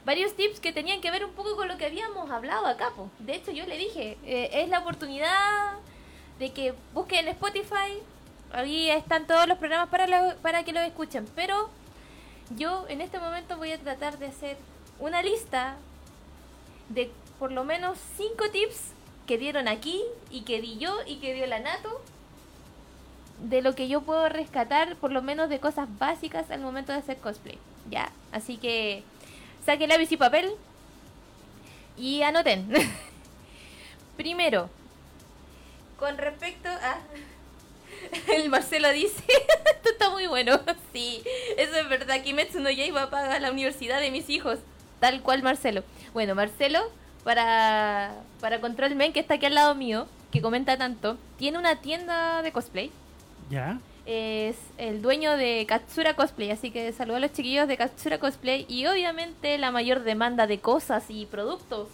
Varios tips que tenían que ver un poco con lo que habíamos hablado acá. po. De hecho, yo le dije, eh, es la oportunidad de que busquen en Spotify. Ahí están todos los programas para, para que los escuchen. Pero yo en este momento voy a tratar de hacer una lista de por lo menos cinco tips que dieron aquí y que di yo y que dio la Nato de lo que yo puedo rescatar por lo menos de cosas básicas al momento de hacer cosplay. Ya, así que saquen lápiz y papel y anoten. Primero, con respecto a el Marcelo dice, esto está muy bueno. Sí, eso es verdad. Kimetsu no Yaiba a pagar la universidad de mis hijos. Tal cual Marcelo. Bueno, Marcelo, para, para Control Men, que está aquí al lado mío, que comenta tanto, tiene una tienda de cosplay. ¿Ya? Es el dueño de Katsura Cosplay, así que saludo a los chiquillos de Katsura Cosplay. Y obviamente la mayor demanda de cosas y productos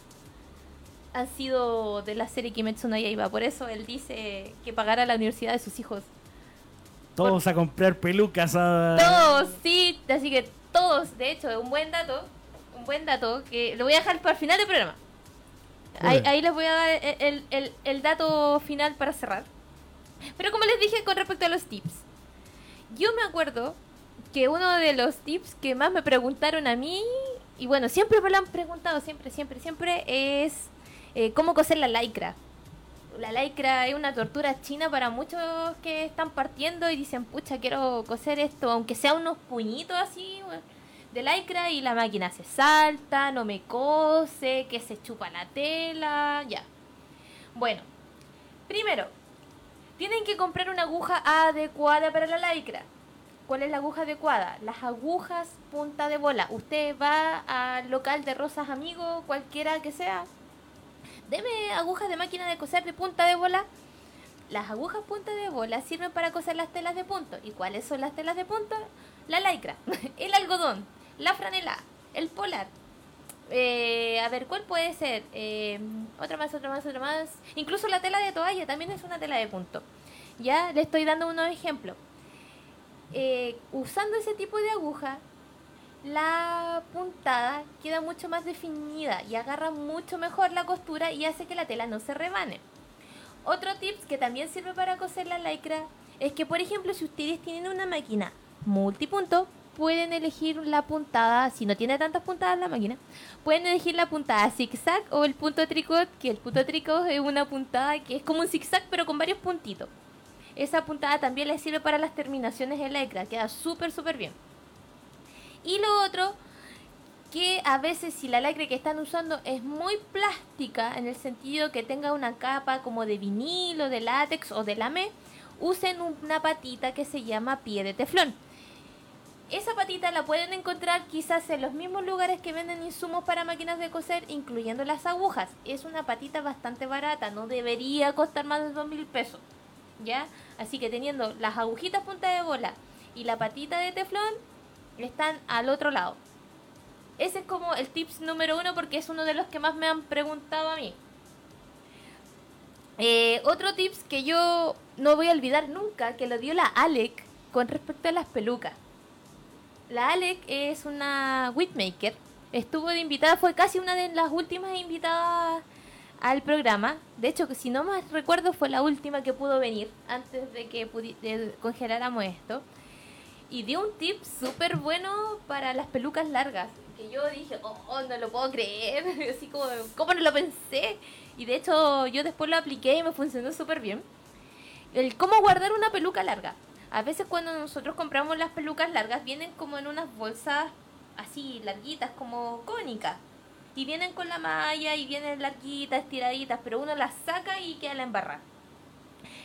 han sido de la serie Kimetsu no Yaiba. Por eso él dice que pagará la universidad de sus hijos. Todos a comprar pelucas a... Todos, sí, así que todos, de hecho, un buen dato, un buen dato que lo voy a dejar para el final del programa. Ahí, les voy a dar el- el- el dato final para cerrar. Pero como les dije con respecto a los tips, yo me acuerdo que uno de los tips que más me preguntaron a mí, y bueno, siempre me lo han preguntado, siempre, siempre, siempre, es eh, cómo coser la lycra. La lycra es una tortura china para muchos que están partiendo y dicen, pucha, quiero coser esto, aunque sea unos puñitos así de lycra y la máquina se salta, no me cose, que se chupa la tela, ya. Bueno, primero, tienen que comprar una aguja adecuada para la lycra. ¿Cuál es la aguja adecuada? Las agujas punta de bola. Usted va al local de Rosas Amigos, cualquiera que sea. Deme agujas de máquina de coser de punta de bola. Las agujas punta de bola sirven para coser las telas de punto. ¿Y cuáles son las telas de punto? La lycra, el algodón, la franela, el polar. Eh, a ver, ¿cuál puede ser? Eh, otra más, otra más, otra más. Incluso la tela de toalla también es una tela de punto. Ya le estoy dando unos ejemplos. Eh, usando ese tipo de aguja, la puntada queda mucho más definida y agarra mucho mejor la costura y hace que la tela no se rebane. Otro tips que también sirve para coser la lycra es que, por ejemplo, si ustedes tienen una máquina multipunto, pueden elegir la puntada, si no tiene tantas puntadas la máquina, pueden elegir la puntada zigzag o el punto tricot, que el punto tricot es una puntada que es como un zigzag pero con varios puntitos. Esa puntada también les sirve para las terminaciones de lycra, queda súper súper bien. Y lo otro, que a veces si la lycra que están usando es muy plástica, en el sentido que tenga una capa como de vinilo, de látex o de lame, usen una patita que se llama pie de teflón. Esa patita la pueden encontrar quizás en los mismos lugares que venden insumos para máquinas de coser, incluyendo las agujas. Es una patita bastante barata, no debería costar más de dos mil pesos. ¿Ya? Así que teniendo las agujitas punta de bola y la patita de teflón, están al otro lado. Ese es como el tips número uno porque es uno de los que más me han preguntado a mí. Eh, otro tips que yo no voy a olvidar nunca, que lo dio la Alec con respecto a las pelucas. La Alec es una whipmaker. Estuvo de invitada, fue casi una de las últimas invitadas al programa. De hecho, si no más recuerdo, fue la última que pudo venir antes de que congeláramos esto. Y dio un tip súper bueno para las pelucas largas. Que yo dije, oh, no lo puedo creer. Así como, ¿cómo no lo pensé? Y de hecho, yo después lo apliqué y me funcionó súper bien. El cómo guardar una peluca larga. A veces cuando nosotros compramos las pelucas largas vienen como en unas bolsas así larguitas, como cónicas. Y vienen con la malla y vienen larguitas, estiraditas, pero uno las saca y queda la embarra.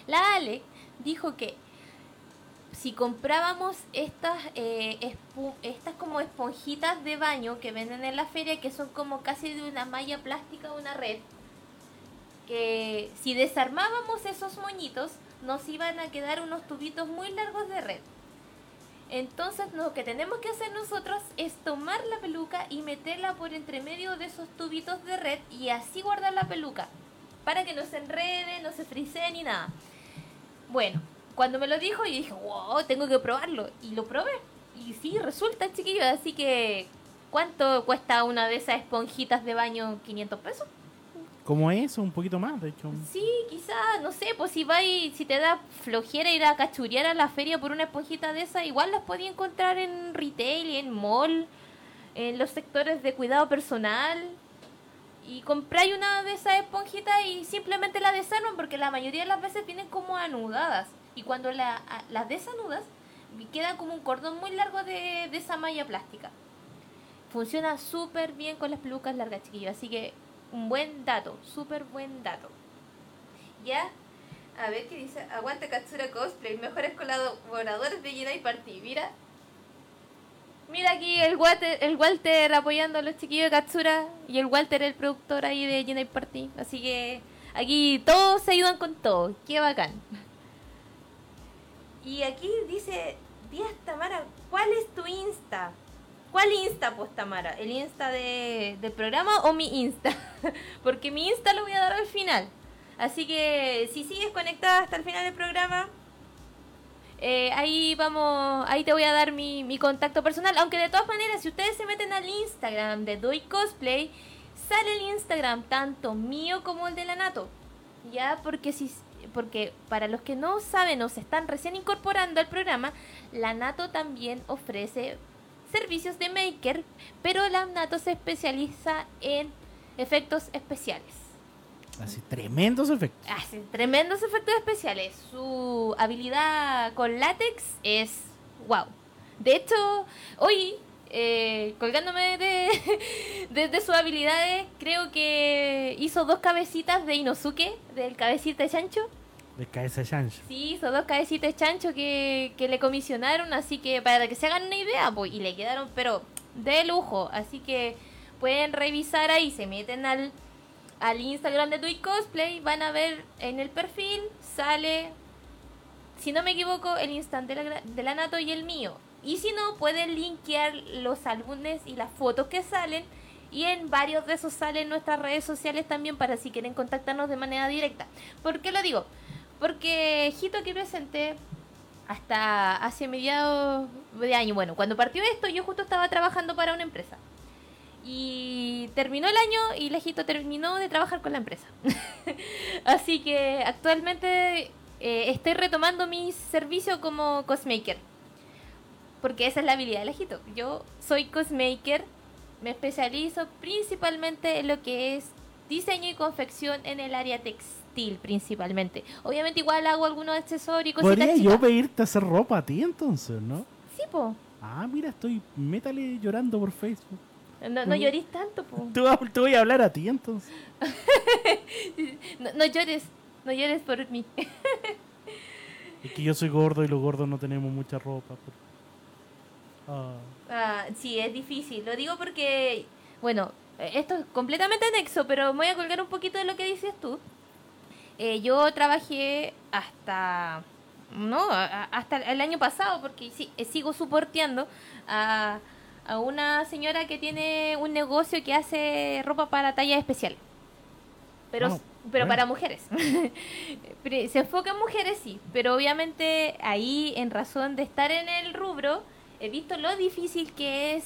La Ale dijo que si comprábamos estas, eh, estas como esponjitas de baño que venden en la feria, que son como casi de una malla plástica o una red, que si desarmábamos esos moñitos, nos iban a quedar unos tubitos muy largos de red. Entonces lo que tenemos que hacer nosotros es tomar la peluca y meterla por entre medio de esos tubitos de red y así guardar la peluca para que no se enrede, no se frisee ni nada. Bueno, cuando me lo dijo yo dije, wow, tengo que probarlo y lo probé. Y sí, resulta chiquillo, así que ¿cuánto cuesta una de esas esponjitas de baño? ¿500 pesos? Como eso, un poquito más, de hecho. Sí, quizás, no sé, pues si va y, si te da flojera ir a cachurear a la feria por una esponjita de esa, igual las podía encontrar en retail, en mall, en los sectores de cuidado personal. Y compráis una de esas esponjitas y simplemente la desarman porque la mayoría de las veces vienen como anudadas. Y cuando la, las desanudas, queda como un cordón muy largo de, de esa malla plástica. Funciona súper bien con las pelucas largas, chiquillos. Así que un buen dato, súper buen dato. Ya, a ver qué dice. Aguante Katsura Cosplay, mejores colaboradores de Jedi Party. Mira, mira aquí el Walter, el Walter apoyando a los chiquillos de Katsura y el Walter el productor ahí de Jedi Party. Así que aquí todos se ayudan con todo. Qué bacán. Y aquí dice, Díaz Tamara, ¿cuál es tu Insta? ¿Cuál Insta, pues Tamara? ¿El Insta de, del programa o mi Insta? Porque mi Insta lo voy a dar al final. Así que si sigues conectada hasta el final del programa, eh, ahí vamos, ahí te voy a dar mi, mi, contacto personal. Aunque de todas maneras, si ustedes se meten al Instagram de Doy Cosplay, sale el Instagram tanto mío como el de la Nato. Ya, porque si porque para los que no saben o se están recién incorporando al programa, la Nato también ofrece servicios de maker, pero la Nato se especializa en efectos especiales. Así, tremendos efectos. Así, tremendos efectos especiales. Su habilidad con látex es wow. De hecho, hoy, eh, colgándome de, de, sus habilidades, creo que hizo dos cabecitas de Inosuke, del cabecita de chancho. De cabeza de chancho. Sí, hizo dos cabecitas de chancho que, que le comisionaron, así que para que se hagan una idea, pues, y le quedaron, pero de lujo. Así que pueden revisar ahí, se meten al, al Instagram de Tui Cosplay, van a ver en el perfil, sale, si no me equivoco, el instante de la, de la Nato y el mío. Y si no, pueden linkear los álbumes y las fotos que salen. Y en varios de esos salen nuestras redes sociales también para si quieren contactarnos de manera directa. ¿Por qué lo digo? Porque Hito aquí presente hasta hace mediados de año. Bueno, cuando partió esto, yo justo estaba trabajando para una empresa. Y terminó el año y Lejito terminó de trabajar con la empresa. Así que actualmente eh, estoy retomando mi servicio como cosmaker. Porque esa es la habilidad de Lejito. Yo soy cosmaker, me especializo principalmente en lo que es diseño y confección en el área textil principalmente. Obviamente igual hago algunos accesorios y cositas ¿Podría yo pedirte hacer ropa a ti entonces, no? Sí, po. Ah, mira, estoy métale llorando por Facebook. No, no llores tanto, po. Te voy a hablar a ti entonces. no, no, llores, no llores por mí. es que yo soy gordo y los gordos no tenemos mucha ropa. Ah. ah. sí, es difícil. Lo digo porque, bueno, esto es completamente anexo, pero voy a colgar un poquito de lo que dices tú. Eh, yo trabajé hasta no, hasta el año pasado, porque sí, eh, sigo soporteando a, a una señora que tiene un negocio que hace ropa para talla especial. Pero, Ah, pero bueno. para mujeres. Se enfoca en mujeres, sí, pero obviamente ahí, en razón de estar en el rubro, he visto lo difícil que es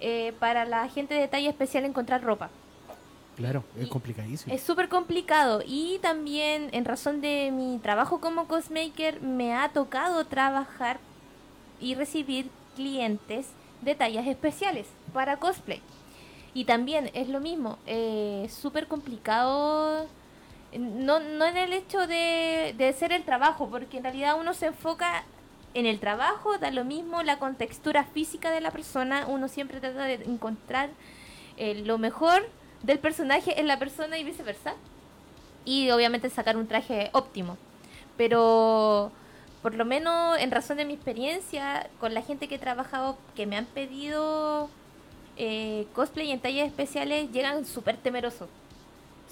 eh, para la gente de talla especial encontrar ropa. Claro, es Y- complicadísimo. Es súper complicado y también en razón de mi trabajo como cosmaker me ha tocado trabajar y recibir clientes de tallas especiales para cosplay. Y también es lo mismo, eh, súper complicado, no, no en el hecho de, de hacer el trabajo, porque en realidad uno se enfoca en el trabajo, da lo mismo la contextura física de la persona, uno siempre trata de encontrar eh, lo mejor del personaje en la persona y viceversa. Y obviamente sacar un traje óptimo. Pero por lo menos en razón de mi experiencia con la gente que he trabajado, que me han pedido eh, cosplay en tallas especiales, llegan súper temerosos.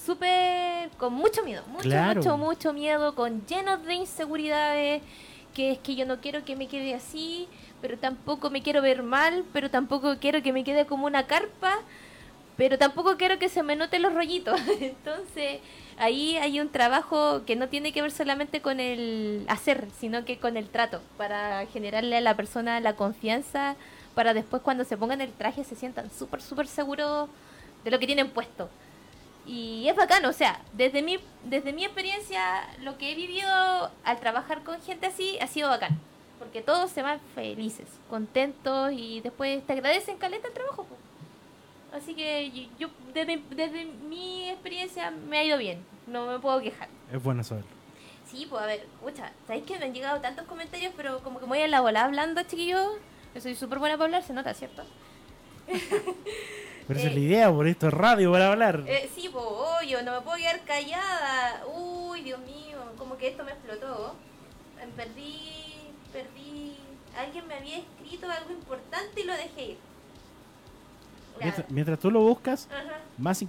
Súper con mucho miedo, mucho, Claro. mucho, mucho miedo, con llenos de inseguridades, que es que yo no quiero que me quede así, pero tampoco me quiero ver mal, pero tampoco quiero que me quede como una carpa, pero tampoco quiero que se me noten los rollitos. Entonces, ahí hay un trabajo que no tiene que ver solamente con el hacer, sino que con el trato, para generarle a la persona la confianza, para después cuando se pongan el traje se sientan súper, súper seguros de lo que tienen puesto. Y es bacano, o sea, desde mi, desde mi experiencia, lo que he vivido al trabajar con gente así ha sido bacán. Porque todos se van felices, contentos y después te agradecen caleta el trabajo. Así que yo, yo desde, desde mi experiencia me ha ido bien, no me puedo quejar. Es bueno saberlo. Sí, pues a ver, escucha, ¿sabéis que me han llegado tantos comentarios, pero como que me voy a la bola hablando, chiquillos? Yo soy súper buena para hablar, se nota, ¿cierto? Pero esa es Eh, la idea, por esto es radio para hablar. Eh, sí, pues, obvio, no me puedo quedar callada. Uy, Dios mío, como que esto me explotó. Eh, Perdí, perdí. Alguien me había escrito algo importante y lo dejé ir. Mientras, mientras tú lo buscas, Ajá. más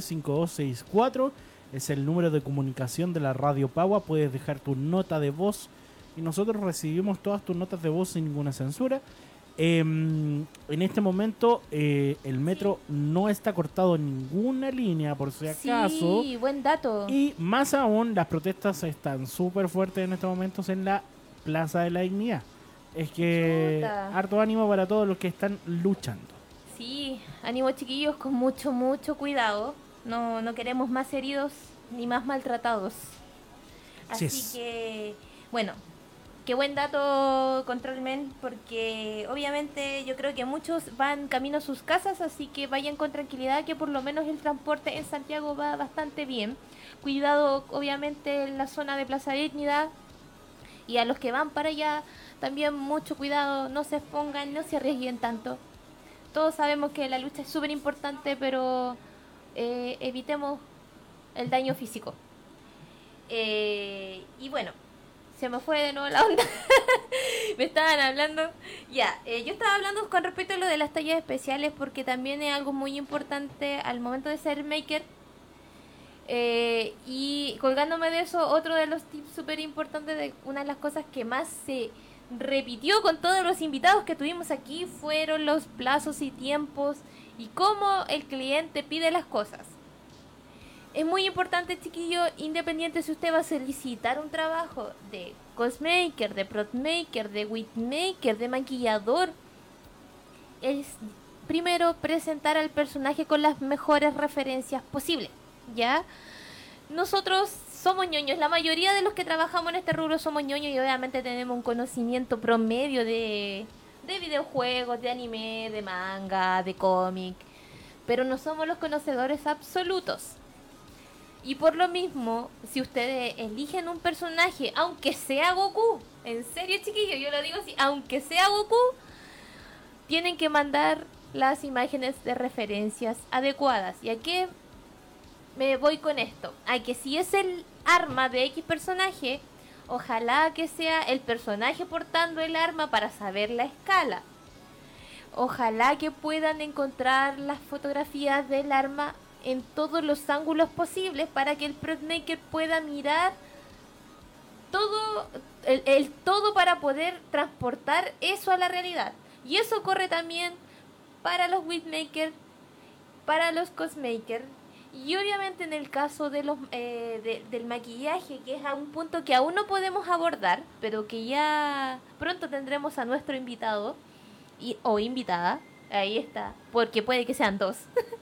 562-2929-5264 es el número de comunicación de la Radio Pagua. Puedes dejar tu nota de voz y nosotros recibimos todas tus notas de voz sin ninguna censura. Em, en este momento eh, el metro no está cortado en ninguna línea por si acaso. Sí, buen dato. Y más aún, las protestas están súper fuertes en estos momentos en la Plaza de la Dignidad. Es que Chuta. harto ánimo para todos los que están luchando. Sí, ánimo chiquillos, con mucho, mucho cuidado. No, no queremos más heridos ni más maltratados. Así Así es. que, bueno, qué buen dato, Controlmen, porque obviamente yo creo que muchos van camino a sus casas, así que vayan con tranquilidad, que por lo menos el transporte en Santiago va bastante bien. Cuidado, obviamente, en la zona de Plaza Dignidad. Y a los que van para allá, también mucho cuidado, no se expongan, no se arriesguen tanto. Todos sabemos que la lucha es súper importante, pero eh, evitemos el daño físico. Eh, y bueno, se me fue de nuevo la onda. me estaban hablando. Ya, eh, yo estaba hablando con respecto a lo de las tallas especiales porque también es algo muy importante al momento de ser maker. Eh, y colgándome de eso, otro de los tips súper importantes de una de las cosas que más se repitió con todos los invitados que tuvimos aquí fueron los plazos y tiempos y cómo el cliente pide las cosas. Es muy importante, chiquillo, independiente si usted va a solicitar un trabajo de cosmaker, de protmaker, de witmaker, de maquillador, es primero presentar al personaje con las mejores referencias posibles, ¿ya? Nosotros somos ñoños, la mayoría de los que trabajamos en este rubro somos ñoños y obviamente tenemos un conocimiento promedio de, de videojuegos, de anime, de manga, de cómic, pero no somos los conocedores absolutos. Y por lo mismo, si ustedes eligen un personaje, aunque sea Goku, en serio chiquillos, yo lo digo así, aunque sea Goku, tienen que mandar las imágenes de referencias adecuadas. ¿Y a qué me voy con esto? A que si es el arma de X personaje, ojalá que sea el personaje portando el arma para saber la escala. Ojalá que puedan encontrar las fotografías del arma en todos los ángulos posibles para que el Protmaker pueda mirar todo, el, todo para poder transportar eso a la realidad. Y eso ocurre también para los windmakers, para los cosmakers y obviamente en el caso de los, eh, del maquillaje, que es a un punto que aún no podemos abordar, pero que ya pronto tendremos a nuestro invitado o invitada, ahí está, porque puede que sean dos.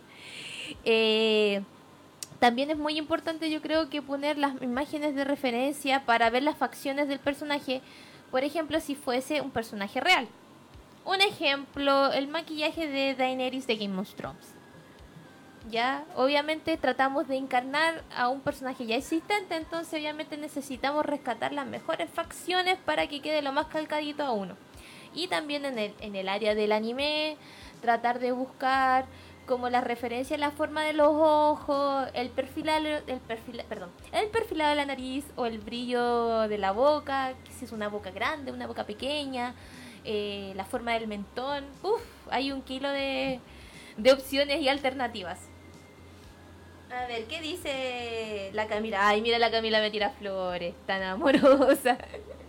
Eh, también es muy importante yo creo que poner las imágenes de referencia para ver las facciones del personaje, por ejemplo si fuese un personaje real. Un ejemplo, el maquillaje de Daenerys de Game of Thrones ya obviamente tratamos de encarnar a un personaje ya existente, entonces obviamente necesitamos rescatar las mejores facciones para que quede lo más calcadito a uno. Y también en el, en el área del anime, tratar de buscar como la referencia la forma de los ojos, el perfilado, el perfil, perdón, el perfilado de la nariz o el brillo de la boca, si es una boca grande, una boca pequeña, eh, la forma del mentón. Uf, hay un kilo de, de opciones y alternativas. A ver, ¿qué dice la Camila? Ay, mira, la Camila me tira flores, tan amorosa.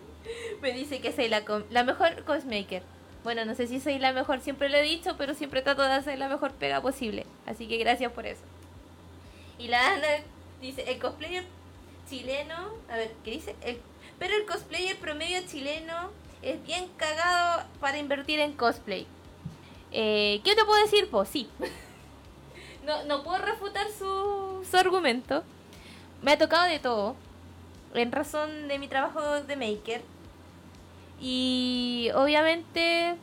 me dice que soy la, la mejor cosmaker. Bueno, no sé si soy la mejor, siempre lo he dicho, pero siempre trato de hacer la mejor pega posible. Así que gracias por eso. Y la Ana dice, el cosplayer chileno, a ver, ¿qué dice? pero el cosplayer promedio chileno es bien cagado para invertir en cosplay. Eh, ¿Qué te puedo decir? Pues sí. no, no puedo refutar su, su argumento. Me ha tocado de todo, en razón de mi trabajo de maker. Y obviamente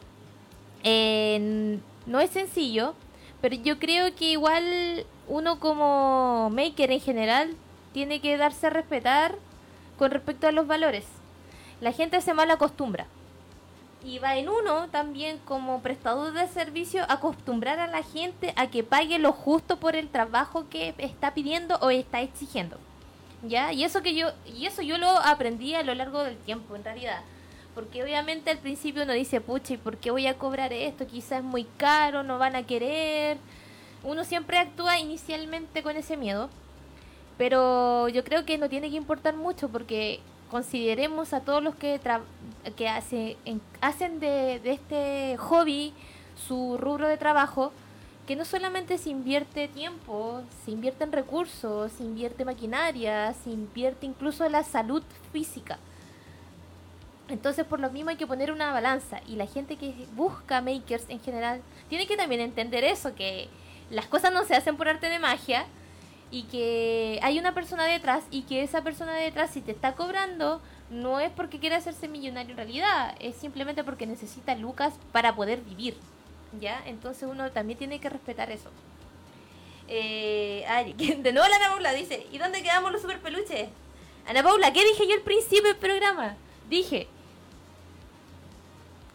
no es sencillo, pero yo creo que igual uno como maker en general tiene que darse a respetar con respecto a los valores. La gente se mal acostumbra y va en uno también como prestador de servicio acostumbrar a la gente a que pague lo justo por el trabajo que está pidiendo o está exigiendo. ¿Ya? Y eso que yo y eso yo lo aprendí a lo largo del tiempo en realidad. Porque obviamente al principio uno dice, "Pucha, ¿y por qué voy a cobrar esto? Quizás es muy caro, no van a querer." Uno siempre actúa inicialmente con ese miedo. Pero yo creo que no tiene que importar mucho porque consideremos a todos los que, que hace, hacen de, de este hobby su rubro de trabajo, que no solamente se invierte tiempo, se invierte en recursos, se invierte maquinaria, se invierte incluso la salud física. Entonces por lo mismo hay que poner una balanza y la gente que busca makers en general tiene que también entender eso, que las cosas no se hacen por arte de magia, y que hay una persona detrás y que esa persona detrás si te está cobrando no es porque quiere hacerse millonario en realidad, es simplemente porque necesita lucas para poder vivir. ¿Ya? Entonces uno también tiene que respetar eso. Eh, de nuevo la Ana Paula dice, ¿y dónde quedamos los super peluches? Ana Paula, ¿qué dije yo al principio del programa? Dije,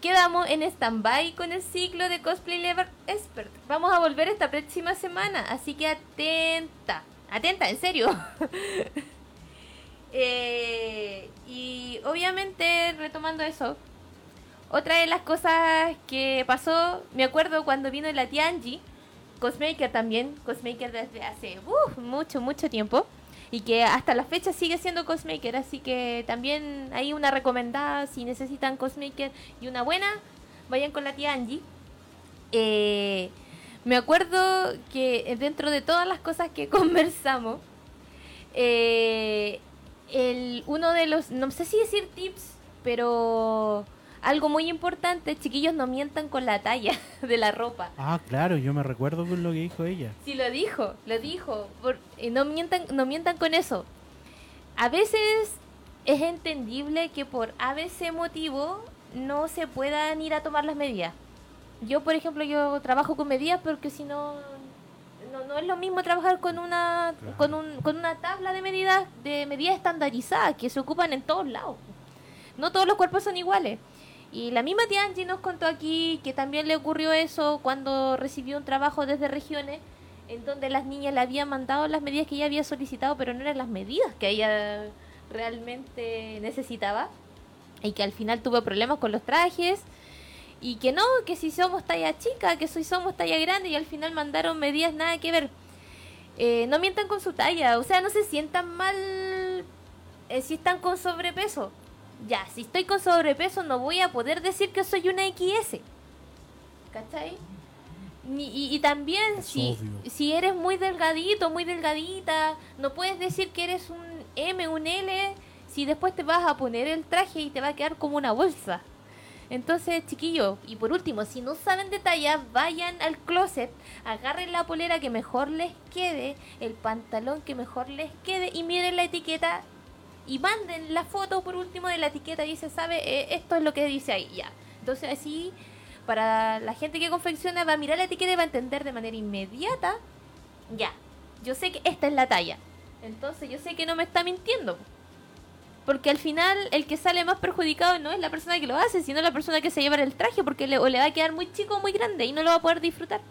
quedamos en stand-by con el ciclo de Cosplay Lever Expert. Vamos a volver esta próxima semana, así que atenta, atenta, en serio. Eh, y obviamente, retomando eso, otra de las cosas que pasó, me acuerdo cuando vino la tía Angie, Cosmaker también, Cosmaker desde hace mucho, mucho tiempo y que hasta la fecha sigue siendo Cosmaker, así que también hay una recomendada si necesitan Cosmaker y una buena, vayan con la tía Angie. Eh, me acuerdo que dentro de todas las cosas que conversamos, eh, el, uno de los, no sé si decir tips, pero algo muy importante, chiquillos, no mientan con la talla de la ropa. Ah, claro, yo me recuerdo con lo que dijo ella. Sí, lo dijo, lo dijo. no, mientan, no mientan con eso. A veces es entendible que por ABC motivo no se puedan ir a tomar las medidas. Yo, por ejemplo, yo trabajo con medidas porque si no, no, es lo mismo trabajar con una, con, un, con una tabla de medidas, de medidas estandarizadas que se ocupan en todos lados. No todos los cuerpos son iguales. Y la misma tía Angie nos contó aquí que también le ocurrió eso cuando recibió un trabajo desde regiones en donde las niñas le habían mandado las medidas que ella había solicitado, pero no eran las medidas que ella realmente necesitaba. Y que al final tuvo problemas con los trajes. Y que no, que si somos talla chica, que si somos talla grande, y al final mandaron medidas nada que ver. Eh, no mientan con su talla, o sea, no se sientan mal eh, si están con sobrepeso. Ya, si estoy con sobrepeso no voy a poder decir que soy una XS. ¿Cachai? Y, y, también si, si eres muy delgadito, muy delgadita, no puedes decir que eres un M, un L, si después te vas a poner el traje y te va a quedar como una bolsa. Entonces, chiquillos, y por último, si no saben de talla, vayan al closet, agarren la polera que mejor les quede, el pantalón que mejor les quede y miren la etiqueta y manden la foto por último de la etiqueta y se sabe, eh, esto es lo que dice ahí, ya. Entonces así para la gente que confecciona va a mirar la etiqueta y va a entender de manera inmediata, ya, yo sé que esta es la talla. Entonces yo sé que no me está mintiendo. Porque al final el que sale más perjudicado no es la persona que lo hace, sino la persona que se lleva el traje porque le, o le va a quedar muy chico o muy grande y no lo va a poder disfrutar.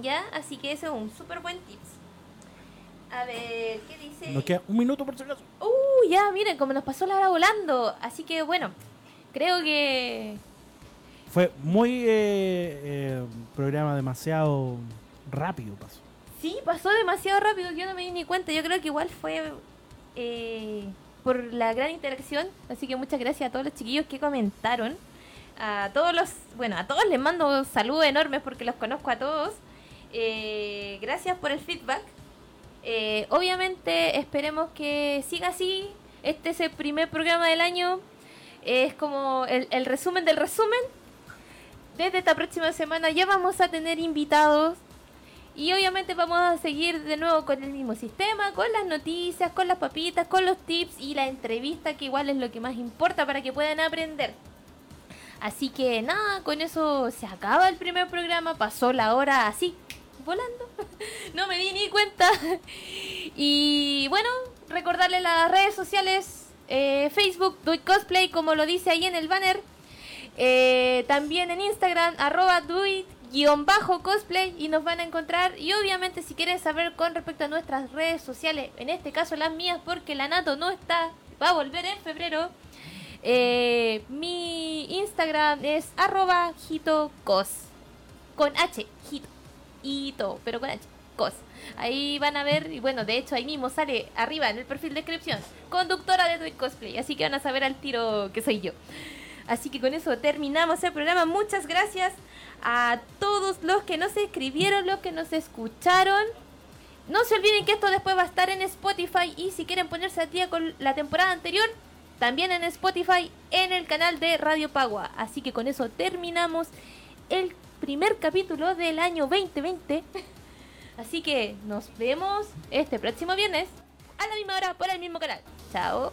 ¿Ya? Así que ese es un súper buen tips. A ver, ¿qué dice? Nos queda un minuto por si acaso. Uh, ya, miren, como nos pasó la hora volando. Así que bueno, creo que fue muy eh, eh, programa demasiado rápido pasó. Sí, pasó demasiado rápido, yo no me di ni cuenta. Yo creo que igual fue eh, por la gran interacción. Así que muchas gracias a todos los chiquillos que comentaron. A todos los, bueno, a todos les mando saludos enormes porque los conozco a todos. Eh, gracias por el feedback. Eh, obviamente esperemos que siga así. Este es el primer programa del año. Es como el, el resumen del resumen desde esta próxima semana ya vamos a tener invitados y obviamente vamos a seguir de nuevo con el mismo sistema, con las noticias, con las papitas, con los tips y la entrevista que igual es lo que más importa para que puedan aprender. Así que nada, con eso se acaba el primer programa, pasó la hora así, volando. no me di ni cuenta. y bueno, recordarle las redes sociales, eh, Facebook, Do Cosplay, como lo dice ahí en el banner. Eh, también en Instagram, arroba doit-cosplay y nos van a encontrar. Y obviamente si quieren saber con respecto a nuestras redes sociales, en este caso las mías, porque la Nato no está, va a volver en febrero. Eh, mi Instagram es arroba hitocos. Con H, hito. Hito, pero con H. Cos. Ahí van a ver, y bueno, de hecho ahí mismo sale arriba en el perfil de descripción, conductora de Duit Cosplay, así que van a saber al tiro que soy yo. Así que con eso terminamos el programa. Muchas gracias a todos los que nos escribieron, los que nos escucharon. No se olviden que esto después va a estar en Spotify y si quieren ponerse a día con la temporada anterior, también en Spotify en el canal de Radio Pagua. Así que con eso terminamos el primer capítulo del año 2020. Así que nos vemos este próximo viernes a la misma hora por el mismo canal. Chao.